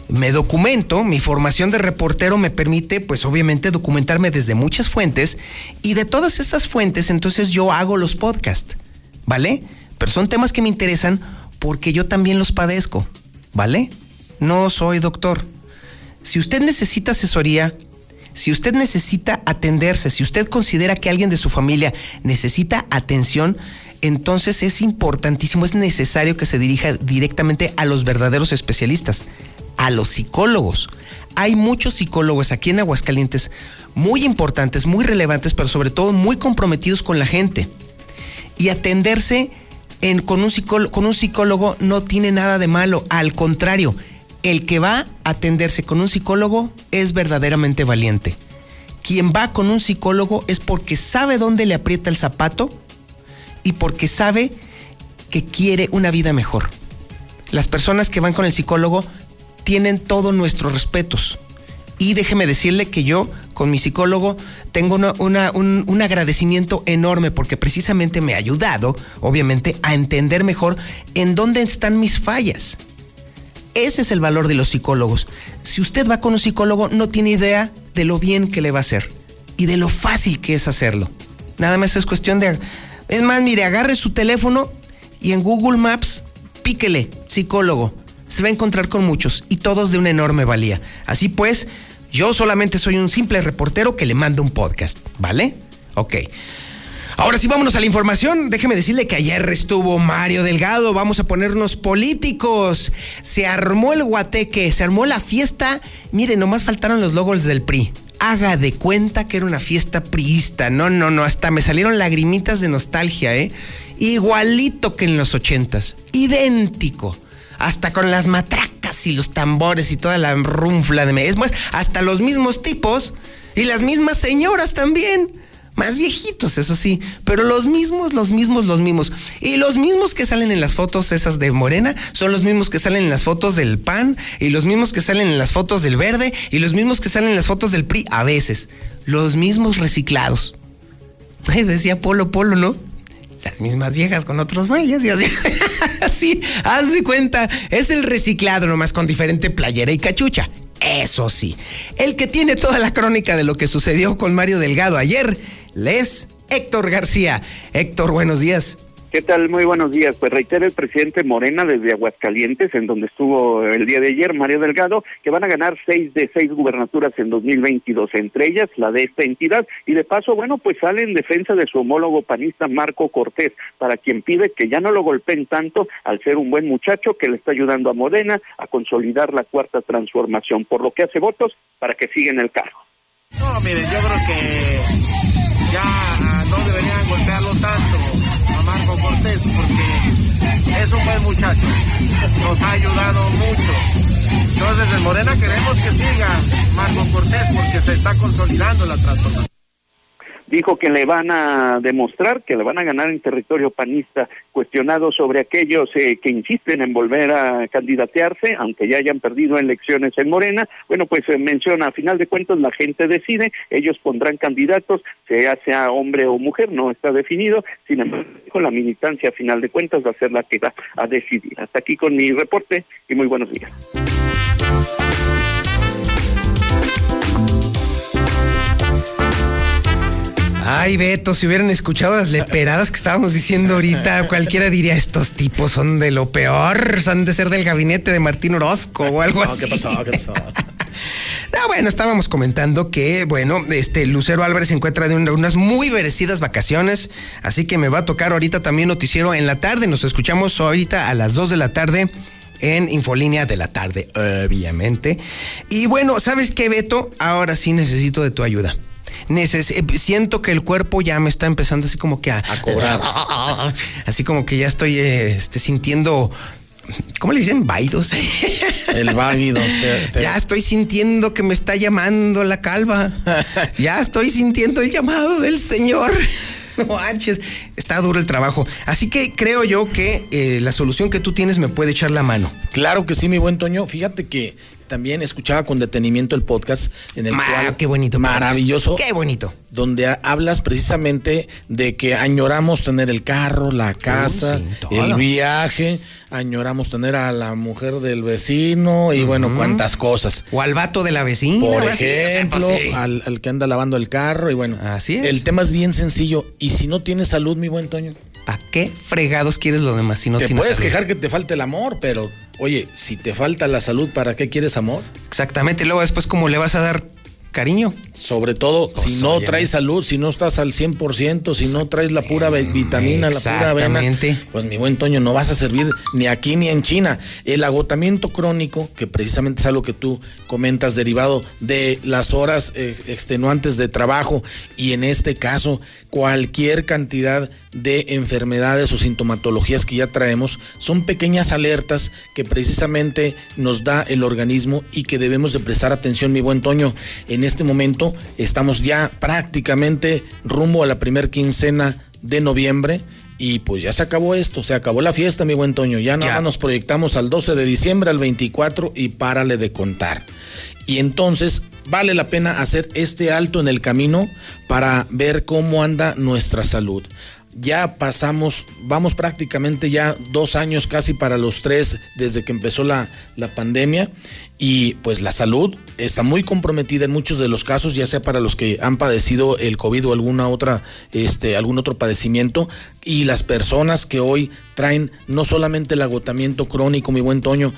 Me documento, mi formación de reportero me permite, pues obviamente, documentarme desde muchas fuentes y de todas esas fuentes entonces yo hago los podcasts, ¿vale? Pero son temas que me interesan porque yo también los padezco, ¿vale? No soy doctor. Si usted necesita asesoría, si usted necesita atenderse, si usted considera que alguien de su familia necesita atención, entonces es importantísimo, es necesario que se dirija directamente a los verdaderos especialistas, a los psicólogos. Hay muchos psicólogos aquí en Aguascalientes muy importantes, muy relevantes, pero sobre todo muy comprometidos con la gente. Y atenderse con un psicólogo no tiene nada de malo, al contrario, el que va a atenderse con un psicólogo es verdaderamente valiente. Quien va con un psicólogo es porque sabe dónde le aprieta el zapato y porque sabe que quiere una vida mejor. Las personas que van con el psicólogo tienen todos nuestros respetos. Y déjeme decirle que yo con mi psicólogo tengo un, un, agradecimiento enorme porque precisamente me ha ayudado, obviamente, a entender mejor en dónde están mis fallas. Ese es el valor de los psicólogos. Si usted va con un psicólogo, no tiene idea de lo bien que le va a hacer y de lo fácil que es hacerlo. Nada más es cuestión de... Es más, mire, agarre su teléfono y en Google Maps píquele psicólogo. Se va a encontrar con muchos y todos de una enorme valía. Así pues, yo solamente soy un simple reportero que le manda un podcast, ¿vale? Ok. Ahora sí, vámonos a la información. Déjeme decirle que ayer estuvo Mario Delgado. Vamos a ponernos políticos. Se armó el guateque, se armó la fiesta. Miren, nomás faltaron los logos del PRI. Haga de cuenta que era una fiesta priista. No, no, no, hasta me salieron lagrimitas de nostalgia, ¿eh? Igualito que en los ochentas, idéntico. Hasta con las matracas y los tambores y toda la runfla de... Es más, hasta los mismos tipos y las mismas señoras también. Más viejitos, eso sí, pero los mismos, los mismos, los mismos. Y los mismos que salen en las fotos esas de Morena son los mismos que salen en las fotos del PAN y los mismos que salen en las fotos del Verde y los mismos que salen en las fotos del PRI a veces. Los mismos reciclados. Ay, decía Polo Polo, ¿no? Las mismas viejas con otros güeyes y así. así, haz de cuenta, es el reciclado nomás con diferente playera y cachucha. Eso sí, el que tiene toda la crónica de lo que sucedió con Mario Delgado ayer les Héctor García. Héctor, buenos días. ¿Qué tal? Muy buenos días. Pues reitera el presidente Morena desde Aguascalientes, en donde estuvo el día de ayer Mario Delgado, que van a ganar seis de seis gubernaturas en 2022, entre ellas la de esta entidad. Y de paso, bueno, pues sale en defensa de su homólogo panista Marco Cortés, para quien pide que ya no lo golpeen tanto al ser un buen muchacho que le está ayudando a Morena a consolidar la cuarta transformación, por lo que hace votos para que siga en el cargo. No, miren, yo creo que ya ah, no deberían golpearlo tanto a Marco Cortés porque es un buen muchacho, nos ha ayudado mucho. Entonces en Morena queremos que siga Marco Cortés porque se está consolidando la transformación dijo que le van a demostrar que le van a ganar en territorio panista, cuestionado sobre aquellos eh, que insisten en volver a candidatearse, aunque ya hayan perdido elecciones en Morena. Bueno, pues eh, menciona, a final de cuentas la gente decide, ellos pondrán candidatos, sea sea hombre o mujer, no está definido, sin embargo, la militancia a final de cuentas va a ser la que va a decidir. Hasta aquí con mi reporte y muy buenos días. Ay, Beto, si hubieran escuchado las leperadas que estábamos diciendo ahorita, cualquiera diría, estos tipos son de lo peor, son de ser del gabinete de Martín Orozco o algo así. ¿Qué pasó? ¿Qué pasó? No, bueno, estábamos comentando que, bueno, este Lucero Álvarez se encuentra de unas muy merecidas vacaciones, así que me va a tocar ahorita también noticiero en la tarde. Nos escuchamos ahorita a las 2 de la tarde en Infolínea de la tarde, obviamente. Y bueno, ¿sabes qué, Beto? Ahora sí necesito de tu ayuda. Eh, siento que el cuerpo ya me está empezando así como que a, cobrar. Así como que ya estoy este, sintiendo ¿Cómo le dicen? Vaidos. El váguido. Ya estoy sintiendo que me está llamando la calva. Ya estoy sintiendo el llamado del Señor. No manches, está duro el trabajo. Así que creo yo que eh, la solución que tú tienes me puede echar la mano. Claro que sí, mi buen Toño. Fíjate que también escuchaba con detenimiento el podcast en el cual qué bonito maravilloso qué bonito. donde hablas precisamente de que añoramos tener el carro la casa el viaje añoramos tener a la mujer del vecino y bueno cuántas cosas. O al vato de la vecina por ejemplo al, al, que anda lavando el carro y bueno así es. el tema es bien sencillo. Y si no tienes salud mi buen Toño ¿Para qué fregados quieres lo demás si no te tienes puedes quejar que te falte el amor, pero oye, si te falta la salud, ¿para qué quieres amor? Exactamente, luego después cómo le vas a dar cariño. Sobre todo, si no traes salud, si no estás al 100%, si no traes la pura vitamina, la pura avena, pues mi buen Toño, no vas a servir ni aquí ni en China. El agotamiento crónico, que precisamente es algo que tú comentas, derivado de las horas eh, extenuantes de trabajo y en este caso cualquier cantidad de enfermedades o sintomatologías que ya traemos son pequeñas alertas que precisamente nos da el organismo y que debemos de prestar atención, mi buen Toño. En este momento estamos ya prácticamente rumbo a la primer quincena de noviembre. Y pues ya se acabó esto, se acabó la fiesta, mi buen Toño. Ya nada nos proyectamos al 12 de diciembre, al 24 y párale de contar. Y entonces vale la pena hacer este alto en el camino para ver cómo anda nuestra salud. Ya pasamos, vamos prácticamente ya dos años casi para los tres desde que empezó la, la pandemia. Y pues la salud está muy comprometida en muchos de los casos, ya sea para los que han padecido el COVID o alguna otra, este, algún otro padecimiento, y las personas que hoy traen no solamente el agotamiento crónico, mi buen Toño,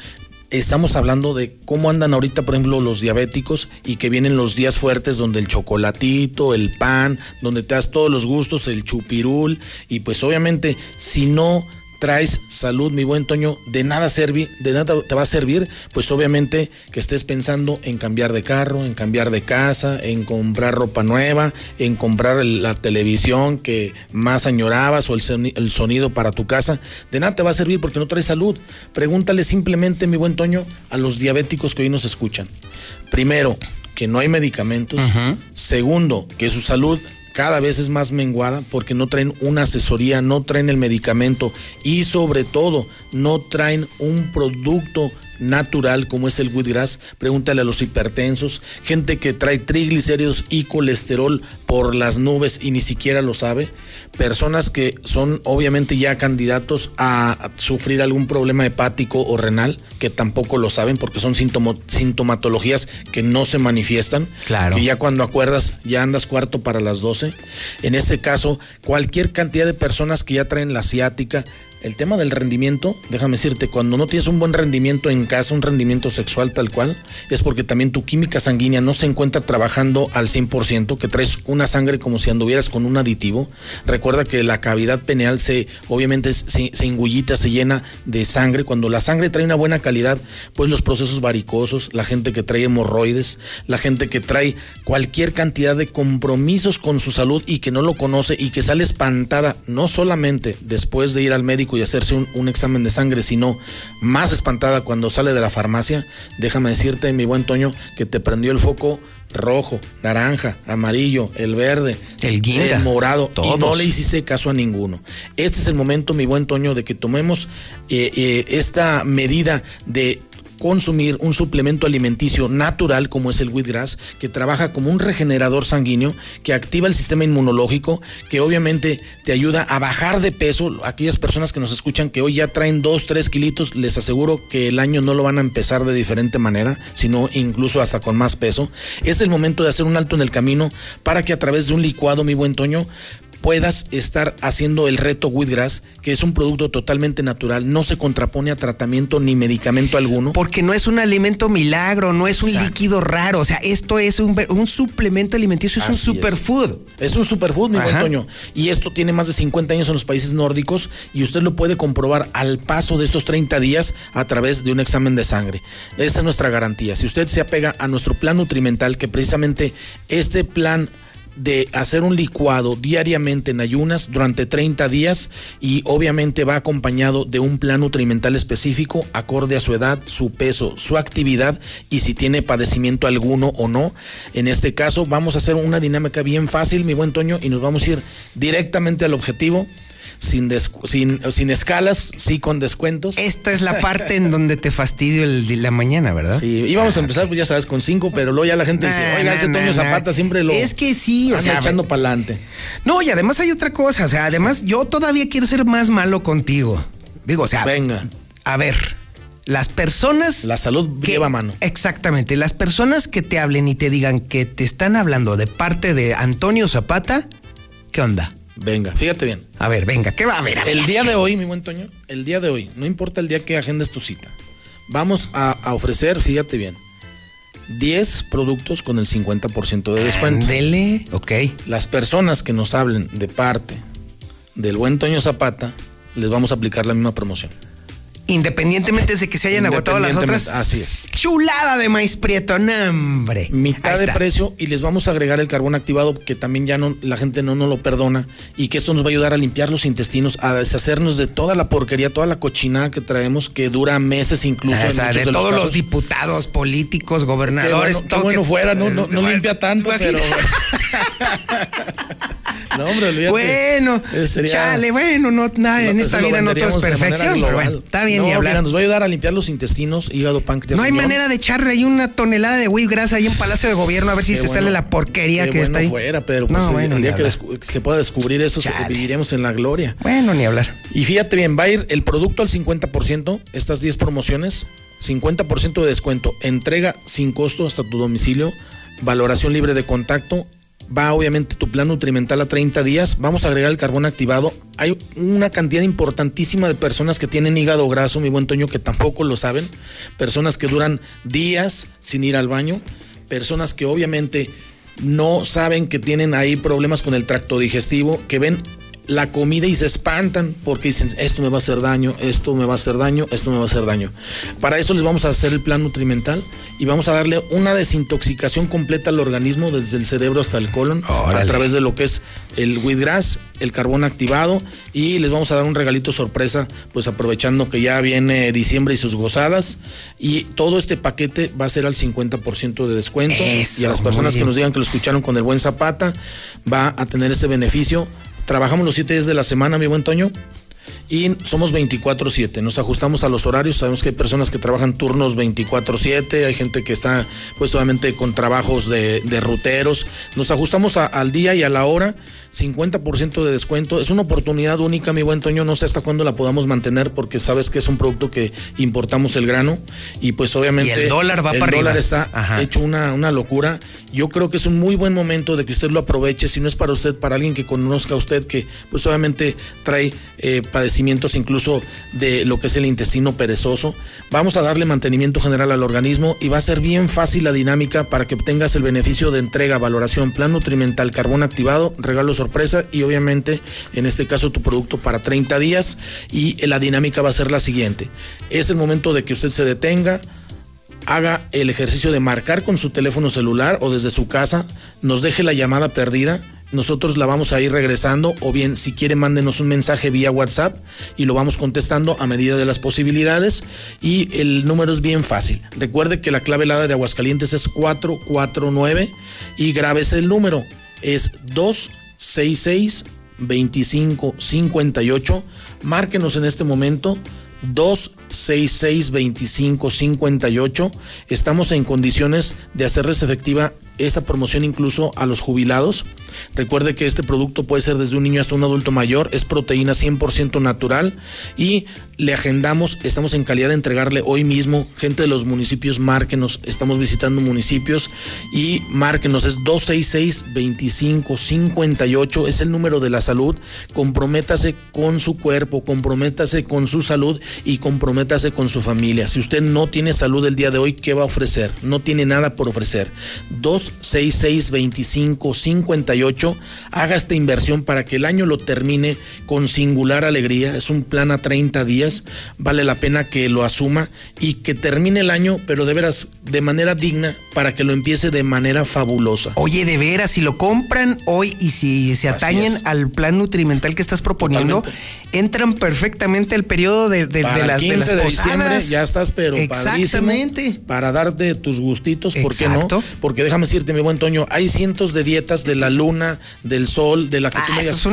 Estamos hablando de cómo andan ahorita, por ejemplo, los diabéticos y que vienen los días fuertes donde el chocolatito, el pan, donde te das todos los gustos, el chupirul y pues obviamente si no traes salud, mi buen Toño, de nada servi, de nada te va a servir, pues obviamente que estés pensando en cambiar de carro, en cambiar de casa, en comprar ropa nueva, en comprar la televisión que más añorabas o el, el sonido para tu casa. De nada te va a servir porque no traes salud. Pregúntale simplemente, mi buen Toño, a los diabéticos que hoy nos escuchan. Primero, que no hay medicamentos. Segundo, que su salud cada vez es más menguada porque no traen una asesoría, no traen el medicamento y sobre todo no traen un producto natural como es el wheatgrass. Pregúntale a los hipertensos, gente que trae triglicéridos y colesterol por las nubes y ni siquiera lo sabe. Personas que son obviamente ya candidatos a sufrir algún problema hepático o renal, que tampoco lo saben porque son sintomatologías que no se manifiestan. Claro. Que ya cuando acuerdas ya andas cuarto para las 12. En este caso, cualquier cantidad de personas que ya traen la ciática, el tema del rendimiento, déjame decirte, cuando no tienes un buen rendimiento en casa, un rendimiento sexual tal cual, es porque también tu química sanguínea no se encuentra trabajando al 100%, que traes una sangre como si anduvieras con un aditivo. Recuerda que la cavidad peneal se, obviamente, se, se engullita, se llena de sangre. Cuando la sangre trae una buena calidad, pues los procesos varicosos, la gente que trae hemorroides, la gente que trae cualquier cantidad de compromisos con su salud y que no lo conoce y que sale espantada, no solamente después de ir al médico, y hacerse un, examen de sangre, sino más espantada cuando sale de la farmacia, déjame decirte, mi buen Toño, que te prendió el foco rojo, naranja, amarillo, el verde, el, guinda, el morado, y no le hiciste caso a ninguno. Este es el momento, mi buen Toño, de que tomemos eh, eh, esta medida de consumir un suplemento alimenticio natural como es el wheatgrass, que trabaja como un regenerador sanguíneo, que activa el sistema inmunológico, que obviamente te ayuda a bajar de peso. Aquellas personas que nos escuchan que hoy ya traen 2, 3 kilitos, les aseguro que el año no lo van a empezar de diferente manera, sino incluso hasta con más peso. Es el momento de hacer un alto en el camino para que a través de un licuado, mi buen Toño, puedas estar haciendo el reto Wheatgrass, que es un producto totalmente natural, no se contrapone a tratamiento ni medicamento alguno. Porque no es un alimento milagro, no es un líquido raro, o sea, esto es un, suplemento alimenticio, es un superfood. Es. un superfood, mi buen Toño. Y esto tiene más de 50 años en los países nórdicos y usted lo puede comprobar al paso de estos 30 días a través de un examen de sangre. Esta es nuestra garantía. Si usted se apega a nuestro plan nutrimental, que precisamente este plan de hacer un licuado diariamente en ayunas durante 30 días y obviamente va acompañado de un plan nutrimental específico acorde a su edad, su peso, su actividad y si tiene padecimiento alguno o no. En este caso vamos a hacer una dinámica bien fácil, mi buen Toño, y nos vamos a ir directamente al objetivo sin, sin, sin, escalas, sí con descuentos. Esta es la parte en donde te fastidio el de la mañana, ¿verdad? Sí, íbamos a empezar, pues ya sabes, con cinco, pero luego ya la gente dice, oiga, ese Toño Zapata siempre lo. Es que sí, o sea. echando para adelante. No, y además hay otra cosa, o sea, además yo todavía quiero ser más malo contigo. Digo, o sea. Venga. A ver. Las personas. La salud lleva mano. Exactamente. Las personas que te hablen y te digan que te están hablando de parte de Antonio Zapata, ¿qué onda? Venga, fíjate bien. A ver, venga, ¿qué va a ver? el día de hoy, mi buen Toño, el día de hoy, no importa el día que agendes tu cita, vamos a, ofrecer, fíjate bien, 10 productos con el 50% de descuento. Dele, ok. Las personas que nos hablen de parte del buen Toño Zapata, les vamos a aplicar la misma promoción. Independientemente de que se hayan agotado las otras. Así es. Chulada de maíz prieto, nombre. Mitad de precio y les vamos a agregar el carbón activado que también ya no la gente no nos lo perdona y que esto nos va a ayudar a limpiar los intestinos, a deshacernos de toda la porquería, toda la cochinada que traemos que dura meses incluso. de, todos los, diputados, políticos, gobernadores. Qué bueno, fuera, no, no, limpia tanto, pero. no, hombre, olvídate. Bueno, chale, bueno, no, nada, en esta vida no todo es perfección, bueno, está bien no, hablar. nos va a ayudar a limpiar los intestinos, hígado, páncreas. No hay manera de echarle ahí una tonelada de grasa ahí en Palacio de Gobierno a ver si se sale la porquería que está ahí. fuera, pero pues, el, día que se pueda descubrir eso, viviremos en la gloria. Bueno, ni hablar. Y fíjate bien, va a ir el producto al 50%, estas 10 promociones, 50% de descuento, entrega sin costo hasta tu domicilio, valoración libre de contacto va obviamente tu plan nutrimental a 30 días, vamos a agregar el carbón activado. Hay una cantidad importantísima de personas que tienen hígado graso, mi buen Toño, que tampoco lo saben, personas que duran días sin ir al baño, personas que obviamente no saben que tienen ahí problemas con el tracto digestivo, que ven la comida y se espantan porque dicen, esto me va a hacer daño, esto me va a hacer daño, esto me va a hacer daño. Para eso les vamos a hacer el plan nutrimental y vamos a darle una desintoxicación completa al organismo desde el cerebro hasta el colon a través de lo que es el wheatgrass, el carbón activado y les vamos a dar un regalito sorpresa, pues aprovechando que ya viene diciembre y sus gozadas y todo este paquete va a ser al 50% de descuento. Y a las personas que nos digan que lo escucharon con el buen Zapata va a tener este beneficio Trabajamos los siete días de la semana, mi buen Toño. Y somos 24/7, nos ajustamos a los horarios, sabemos que hay personas que trabajan turnos 24/7, hay gente que está pues obviamente con trabajos de, ruteros, nos ajustamos al día y a la hora 50% de descuento. Es una oportunidad única, mi buen Toño. No sé hasta cuándo la podamos mantener porque sabes que es un producto que importamos el grano y pues obviamente el dólar va el para dólar está hecho una, una locura. Yo creo que es un muy buen momento de que usted lo aproveche. Si no es para usted, para alguien que conozca a usted que pues obviamente trae eh, padecimientos incluso de lo que es el intestino perezoso. Vamos a darle mantenimiento general al organismo y va a ser bien fácil la dinámica para que obtengas el beneficio de entrega, valoración, plan nutrimental, carbón activado, regalos sorpresa y obviamente en este caso tu producto para 30 días y la dinámica va a ser la siguiente. Es el momento de que usted se detenga, haga el ejercicio de marcar con su teléfono celular o desde su casa, nos deje la llamada perdida nosotros la vamos a ir regresando o bien si quiere mándenos un mensaje vía WhatsApp y lo vamos contestando a medida de las posibilidades y el número es bien fácil. Recuerde que la clave helada de Aguascalientes es 449 y grabes el número es 2 66 25 58. Márquenos en este momento 266 25 58. Estamos en condiciones de hacerles efectiva esta promoción incluso a los jubilados. Recuerde que este producto puede ser desde un niño hasta un adulto mayor, es proteína 100% natural y le agendamos, estamos en calidad de entregarle hoy mismo, gente de los municipios, márquenos, estamos visitando municipios y márquenos, es 266-2558, es el número de la salud, comprométase con su cuerpo, comprométase con su salud y comprométase con su familia. Si usted no tiene salud el día de hoy, ¿qué va a ofrecer? No tiene nada por ofrecer. 266-2558, haga esta inversión para que el año lo termine con singular alegría, es un plan a 30 días vale la pena que lo asuma y que termine el año, pero de veras, de manera digna, para que lo empiece de manera fabulosa. Oye, de veras, si lo compran hoy y si se atañen al plan nutrimental que estás proponiendo, entran perfectamente el periodo de, de, para de las, 15 de, diciembre ya estás, pero Exactamente. Para darte tus gustitos, ¿por qué no? Porque déjame decirte, mi buen Toño, hay cientos de dietas de la luna, del sol, de la que ah, tú me digas.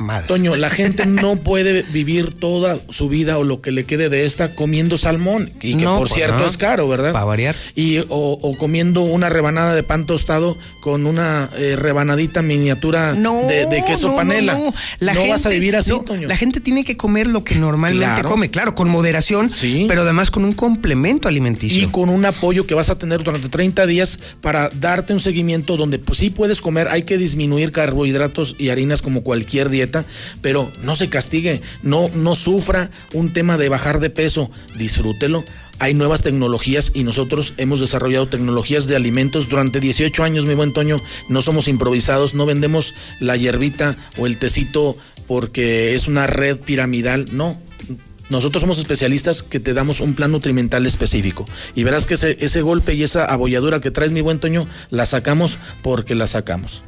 Son Toño, la gente no puede vivir toda su vida o lo que le quede de esta comiendo salmón, y que por pues cierto es caro, ¿verdad? Para variar. Y, o, comiendo una rebanada de pan tostado con una eh, rebanadita miniatura de, queso panela. No, la vas a vivir así, Toño. La gente tiene que comer lo que normalmente come, claro, con moderación, pero además con un complemento alimenticio. Y con un apoyo que vas a tener durante 30 días para darte un seguimiento donde pues sí puedes comer, hay que disminuir carbohidratos y harinas como cualquier dieta pero no se castigue, no, no sufra un tema de bajar de peso, disfrútelo. Hay nuevas tecnologías y nosotros hemos desarrollado tecnologías de alimentos durante 18 años, mi buen Toño. No somos improvisados, no vendemos la hierbita o el tecito porque es una red piramidal, no. Nosotros somos especialistas que te damos un plan nutrimental específico. Y verás que ese, ese golpe y esa abolladura que traes, mi buen Toño, la sacamos porque la sacamos.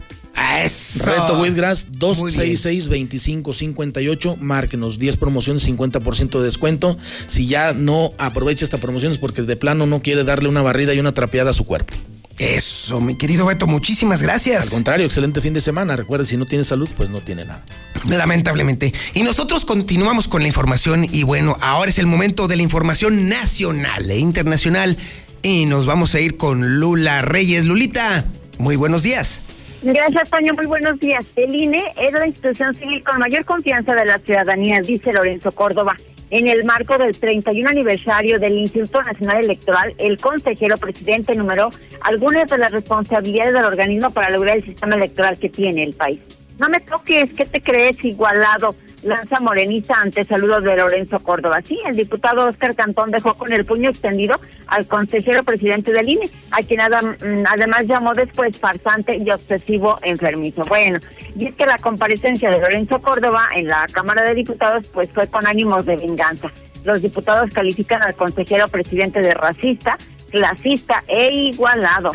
Eso. Reto Wheatgrass 266-2558. Márquenos 10 promociones, 50% de descuento. Si ya no aprovecha esta promoción es porque de plano no quiere darle una barrida y una trapeada a su cuerpo. Eso, mi querido Beto, muchísimas gracias. Al contrario, excelente fin de semana. Recuerde, si no tiene salud, pues no tiene nada. Lamentablemente. Y nosotros continuamos con la información y bueno, ahora es el momento de la información nacional e internacional y nos vamos a ir con Lula Reyes. Lulita, muy buenos días. Gracias, Toño. Muy buenos días. El INE es la institución civil con mayor confianza de la ciudadanía, dice Lorenzo Córdoba. En el marco del 31 aniversario del Instituto Nacional Electoral, el consejero presidente enumeró algunas de las responsabilidades del organismo para lograr el sistema electoral que tiene el país. No me toques, ¿qué te crees igualado? Lanza Moreniza ante saludos de Lorenzo Córdoba. Sí, el diputado Oscar Cantón dejó con el puño extendido al consejero presidente del INE, a quien mm, además llamó después farsante y obsesivo enfermizo. Bueno, y es que la comparecencia de Lorenzo Córdoba en la Cámara de Diputados pues fue con ánimos de venganza. Los diputados califican al consejero presidente de racista, clasista e igualado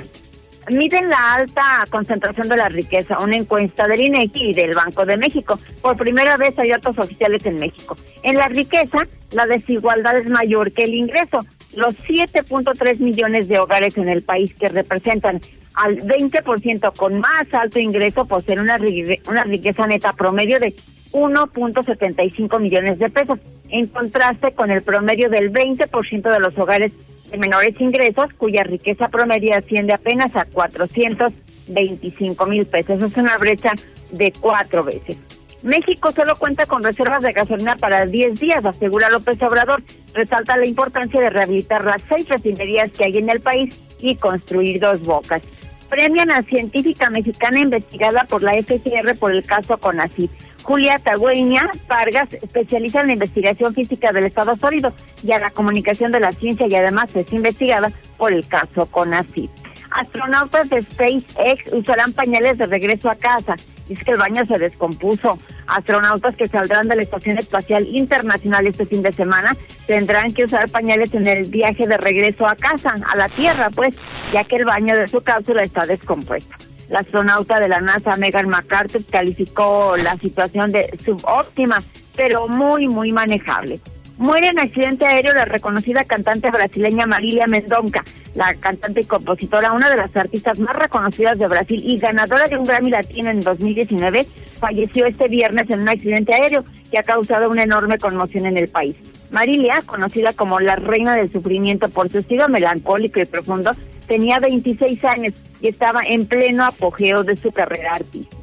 miden la alta concentración de la riqueza, una encuesta del INEGI y del Banco de México. Por primera vez hay datos oficiales en México. En la riqueza, la desigualdad es mayor que el ingreso. Los 7.3 millones de hogares en el país que representan al 20% con más alto ingreso poseen una, una riqueza neta promedio de 1.75 millones de pesos, en contraste con el promedio del 20% de los hogares de menores ingresos, cuya riqueza promedio asciende apenas a 425 mil pesos. Es una brecha de cuatro veces. México solo cuenta con reservas de gasolina para 10 días, asegura López Obrador. Resalta la importancia de rehabilitar las seis refinerías que hay en el país y construir dos bocas. Premian a científica mexicana investigada por la FCR por el caso Conacid. Julia Tagüeña Vargas, especializa en la investigación física del estado sólido y a la comunicación de la ciencia y además es investigada por el caso CONACYT. Astronautas de SpaceX usarán pañales de regreso a casa. Dice que el baño se descompuso. Astronautas que saldrán de la Estación Espacial Internacional este fin de semana tendrán que usar pañales en el viaje de regreso a casa, a la Tierra, pues, ya que el baño de su cápsula está descompuesto. La astronauta de la NASA, Megan McCarthy, calificó la situación de subóptima, pero muy, muy manejable. Muere en accidente aéreo la reconocida cantante brasileña Marília Mendonca, la cantante y compositora, una de las artistas más reconocidas de Brasil y ganadora de un Grammy Latino en 2019, falleció este viernes en un accidente aéreo que ha causado una enorme conmoción en el país. Marilia, conocida como la reina del sufrimiento por su estilo melancólico y profundo, tenía 26 años y estaba en pleno apogeo de su carrera artística.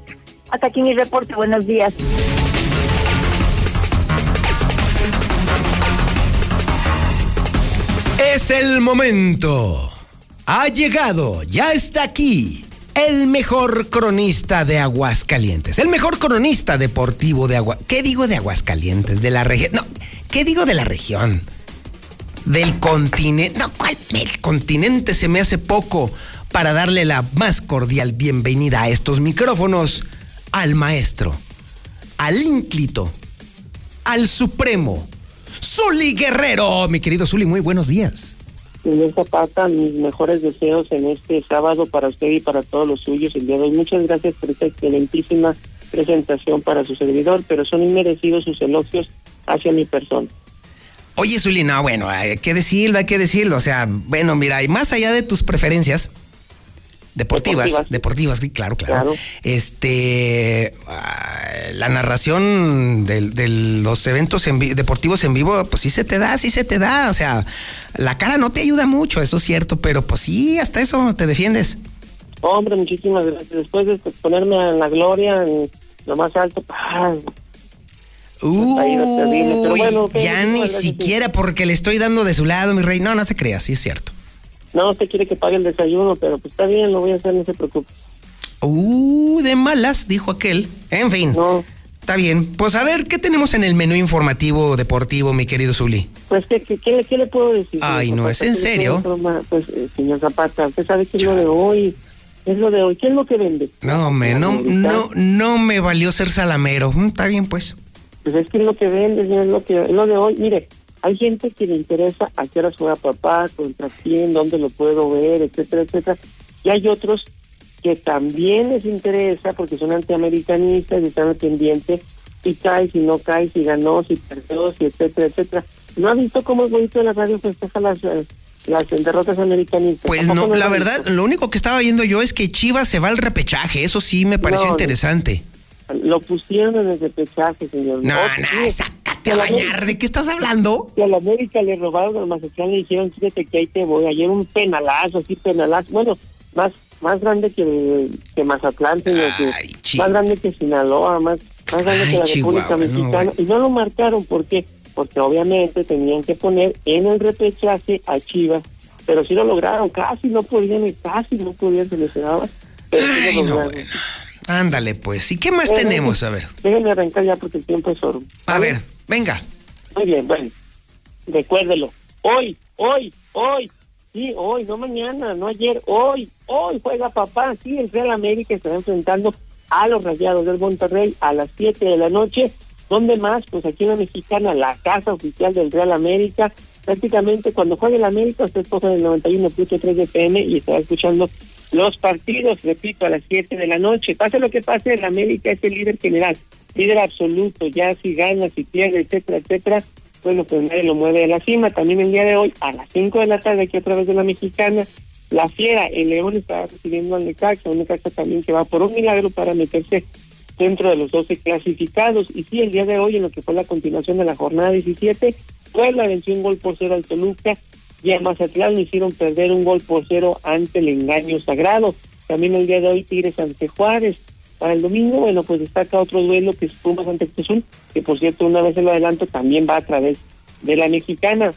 Hasta aquí mi reporte, buenos días. Es el momento. Ha llegado, ya está aquí. El mejor cronista de Aguascalientes. El mejor cronista deportivo de Agua. ¿Qué digo de Aguascalientes? De la región. No, ¿qué digo de la región? Del continente. No, ¿cuál? El continente se me hace poco para darle la más cordial bienvenida a estos micrófonos al maestro, al ínclito, al supremo, Zuli Guerrero. Mi querido Zuli, muy buenos días. Señor Zapata, mis mejores deseos en este sábado para usted y para todos los suyos el día de hoy. Muchas gracias por esta excelentísima presentación para su servidor, pero son inmerecidos sus elogios hacia mi persona. Oye, Zuli, no, bueno, hay que decirlo, hay que decirlo. O sea, bueno, mira, y más allá de tus preferencias, Deportivas, deportivas, sí, claro, claro, Este, ah, la narración de, los eventos deportivos en vivo, pues sí se te da, sí se te da. O sea, la cara no te ayuda mucho, eso es cierto, pero pues sí, hasta eso te defiendes. Hombre, muchísimas gracias. Después de ponerme en la gloria, en lo más alto, ¡ah! Uy, ya ni siquiera porque le estoy dando de su lado, mi rey. No, no se crea, sí es cierto. No, usted quiere que pague el desayuno, pero pues está bien, lo voy a hacer, no se preocupe. Uh, de malas, dijo aquel. En fin. No. Está bien. Pues a ver, ¿qué tenemos en el menú informativo deportivo, mi querido Zuli? Pues, ¿qué, qué, le puedo decir? Ay, no, ¿es en serio? Pues, eh, señor Zapata, usted sabe que es lo de hoy. Es lo de hoy. ¿Qué es lo que vende? No, me, no, no, no me valió ser salamero. Mm, está bien, pues. Pues es que es lo que vende, es lo, que, es lo de hoy. Mire, hay gente que le interesa a qué hora juega papá, contra quién, dónde lo puedo ver, etcétera, etcétera. Y hay otros que también les interesa porque son antiamericanistas y están pendientes si cae, si no cae, si ganó, si perdió, si etcétera, etcétera. ¿No ha visto cómo es bonito en la radio festeja las, eh, las derrotas americanistas? Pues no, la verdad, lo único que estaba viendo yo es que Chivas se va al repechaje, eso sí me pareció interesante. Lo pusieron en el repechaje, señor. No, no, sácate a bañar. ¿De qué estás hablando? Que a la América le robaron al Mazatlán y le dijeron, fíjate que ahí te voy. Ayer un penalazo, así penalazo. Bueno, más más grande que, que Mazatlán, señor. más grande que Sinaloa, más, más grande que la República Mexicana. y no lo marcaron, ¿por qué? Porque obviamente tenían que poner en el repechaje a Chivas. Pero sí lo lograron, casi no podían, casi no podían, se les Pero sí lo lograron. Ándale, pues. ¿Y qué más tenemos? A ver. Déjenme arrancar ya porque el tiempo es oro. A ver, venga. Muy bien, bueno. Recuérdelo. Hoy, hoy, hoy. Sí, hoy, no mañana, no ayer, hoy, hoy juega papá. Sí, el Real América estará enfrentando a los Rayados del Monterrey a las 7 de la noche. ¿Dónde más? Pues aquí en la Mexicana, la casa oficial del Real América. Prácticamente cuando juegue el América, usted coge el 91.3 de PM y estará escuchando los partidos, repito, a las 7 de la noche. Pase lo que pase, el América es el líder general, líder absoluto, ya si gana, si pierde, etcétera, etcétera. Bueno, pues nadie lo mueve de la cima. También el día de hoy, a las 5 de la tarde, aquí a través de la Mexicana, la Fiera, el León está recibiendo al Necaxa, un Necaxa también que va por un milagro para meterse dentro de los 12 clasificados. Y sí, el día de hoy, en lo que fue la continuación de la jornada 17, la venció un gol por cero al Toluca y a Mazatlán le hicieron perder un gol por cero ante el engaño sagrado. También el día de hoy Tigres ante Juárez. Para el domingo, bueno, pues destaca otro duelo que es Pumas ante Cruzul, que por cierto, una vez en lo adelanto, también va a través de la mexicana.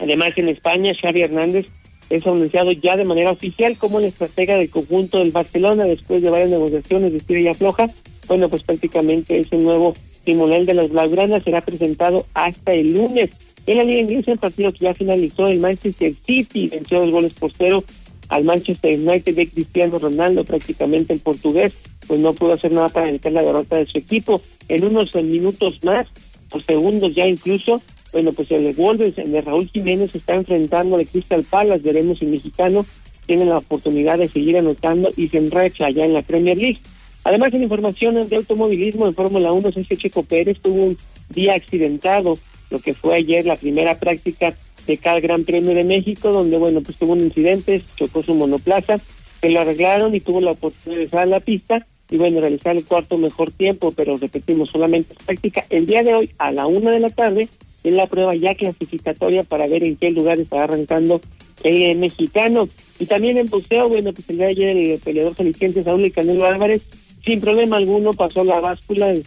Además, en España, Xavi Hernández es anunciado ya de manera oficial como el estratega del conjunto del Barcelona después de varias negociaciones de estira y afloja. Bueno, pues prácticamente ese nuevo timonel de las Blaugranas será presentado hasta el lunes. En la Liga Inglesa, el partido que ya finalizó, el Manchester City venció dos goles por cero al Manchester United de Cristiano Ronaldo, prácticamente el portugués, pues no pudo hacer nada para evitar la derrota de su equipo. En unos minutos más, o segundos ya incluso, bueno, pues el Wolves de Raúl Jiménez está enfrentando al Crystal Palace, veremos si el mexicano tiene la oportunidad de seguir anotando y se enracha allá en la Premier League. Además, en información de automovilismo en Fórmula 1, Sergio Checo Pérez tuvo un día accidentado lo que fue ayer la primera práctica de cada Gran Premio de México, donde, bueno, pues tuvo un incidente, chocó su monoplaza, se lo arreglaron y tuvo la oportunidad de salir a la pista y, bueno, realizar el cuarto mejor tiempo, pero repetimos, solamente práctica el día de hoy a la una de la tarde en la prueba ya clasificatoria para ver en qué lugar está arrancando el mexicano. Y también en boxeo, bueno, pues el día de ayer el peleador Feliciente Saúl y Canelo Álvarez, sin problema alguno, pasó la báscula, el,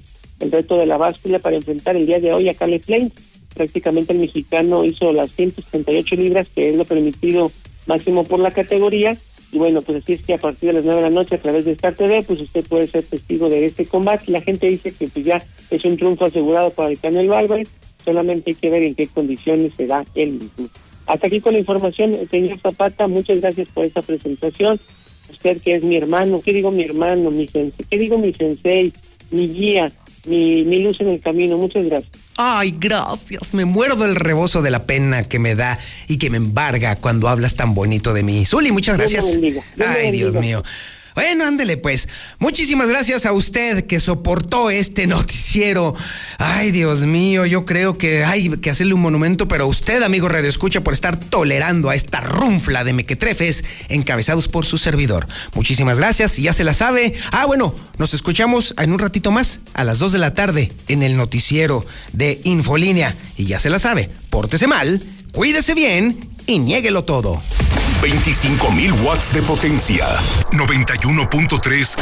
reto de la báscula para enfrentar el día de hoy a Cale Plain prácticamente el mexicano hizo las 178 libras, que es lo permitido máximo por la categoría. Y bueno, pues así es que a partir de las 9 de la noche a través de Star TV, pues usted puede ser testigo de este combate. La gente dice que pues ya es un triunfo asegurado para el Canelo Álvarez, solamente hay que ver en qué condiciones se da el mismo. Hasta aquí con la información, señor Zapata, muchas gracias por esta presentación. Usted que es mi hermano, ¿qué digo mi hermano, mi sensei? ¿Qué digo mi sensei, mi guía, mi, mi luz en el camino? Muchas gracias. Ay, gracias. Me muero del rebozo de la pena que me da y que me embarga cuando hablas tan bonito de mí. Zuli, muchas gracias. Ay, Dios mío. Bueno, ándele pues. Muchísimas gracias a usted que soportó este noticiero. Ay, Dios mío, yo creo que hay que hacerle un monumento, pero a usted, amigo Radio Escucha, por estar tolerando a esta runfla de mequetrefes encabezados por su servidor. Muchísimas gracias y ya se la sabe. Ah, bueno, nos escuchamos en un ratito más a las 2 de la tarde en el noticiero de Infolínea. Y ya se la sabe, pórtese mal, cuídese bien y niéguelo todo. 25.000 watts de potencia. 91.3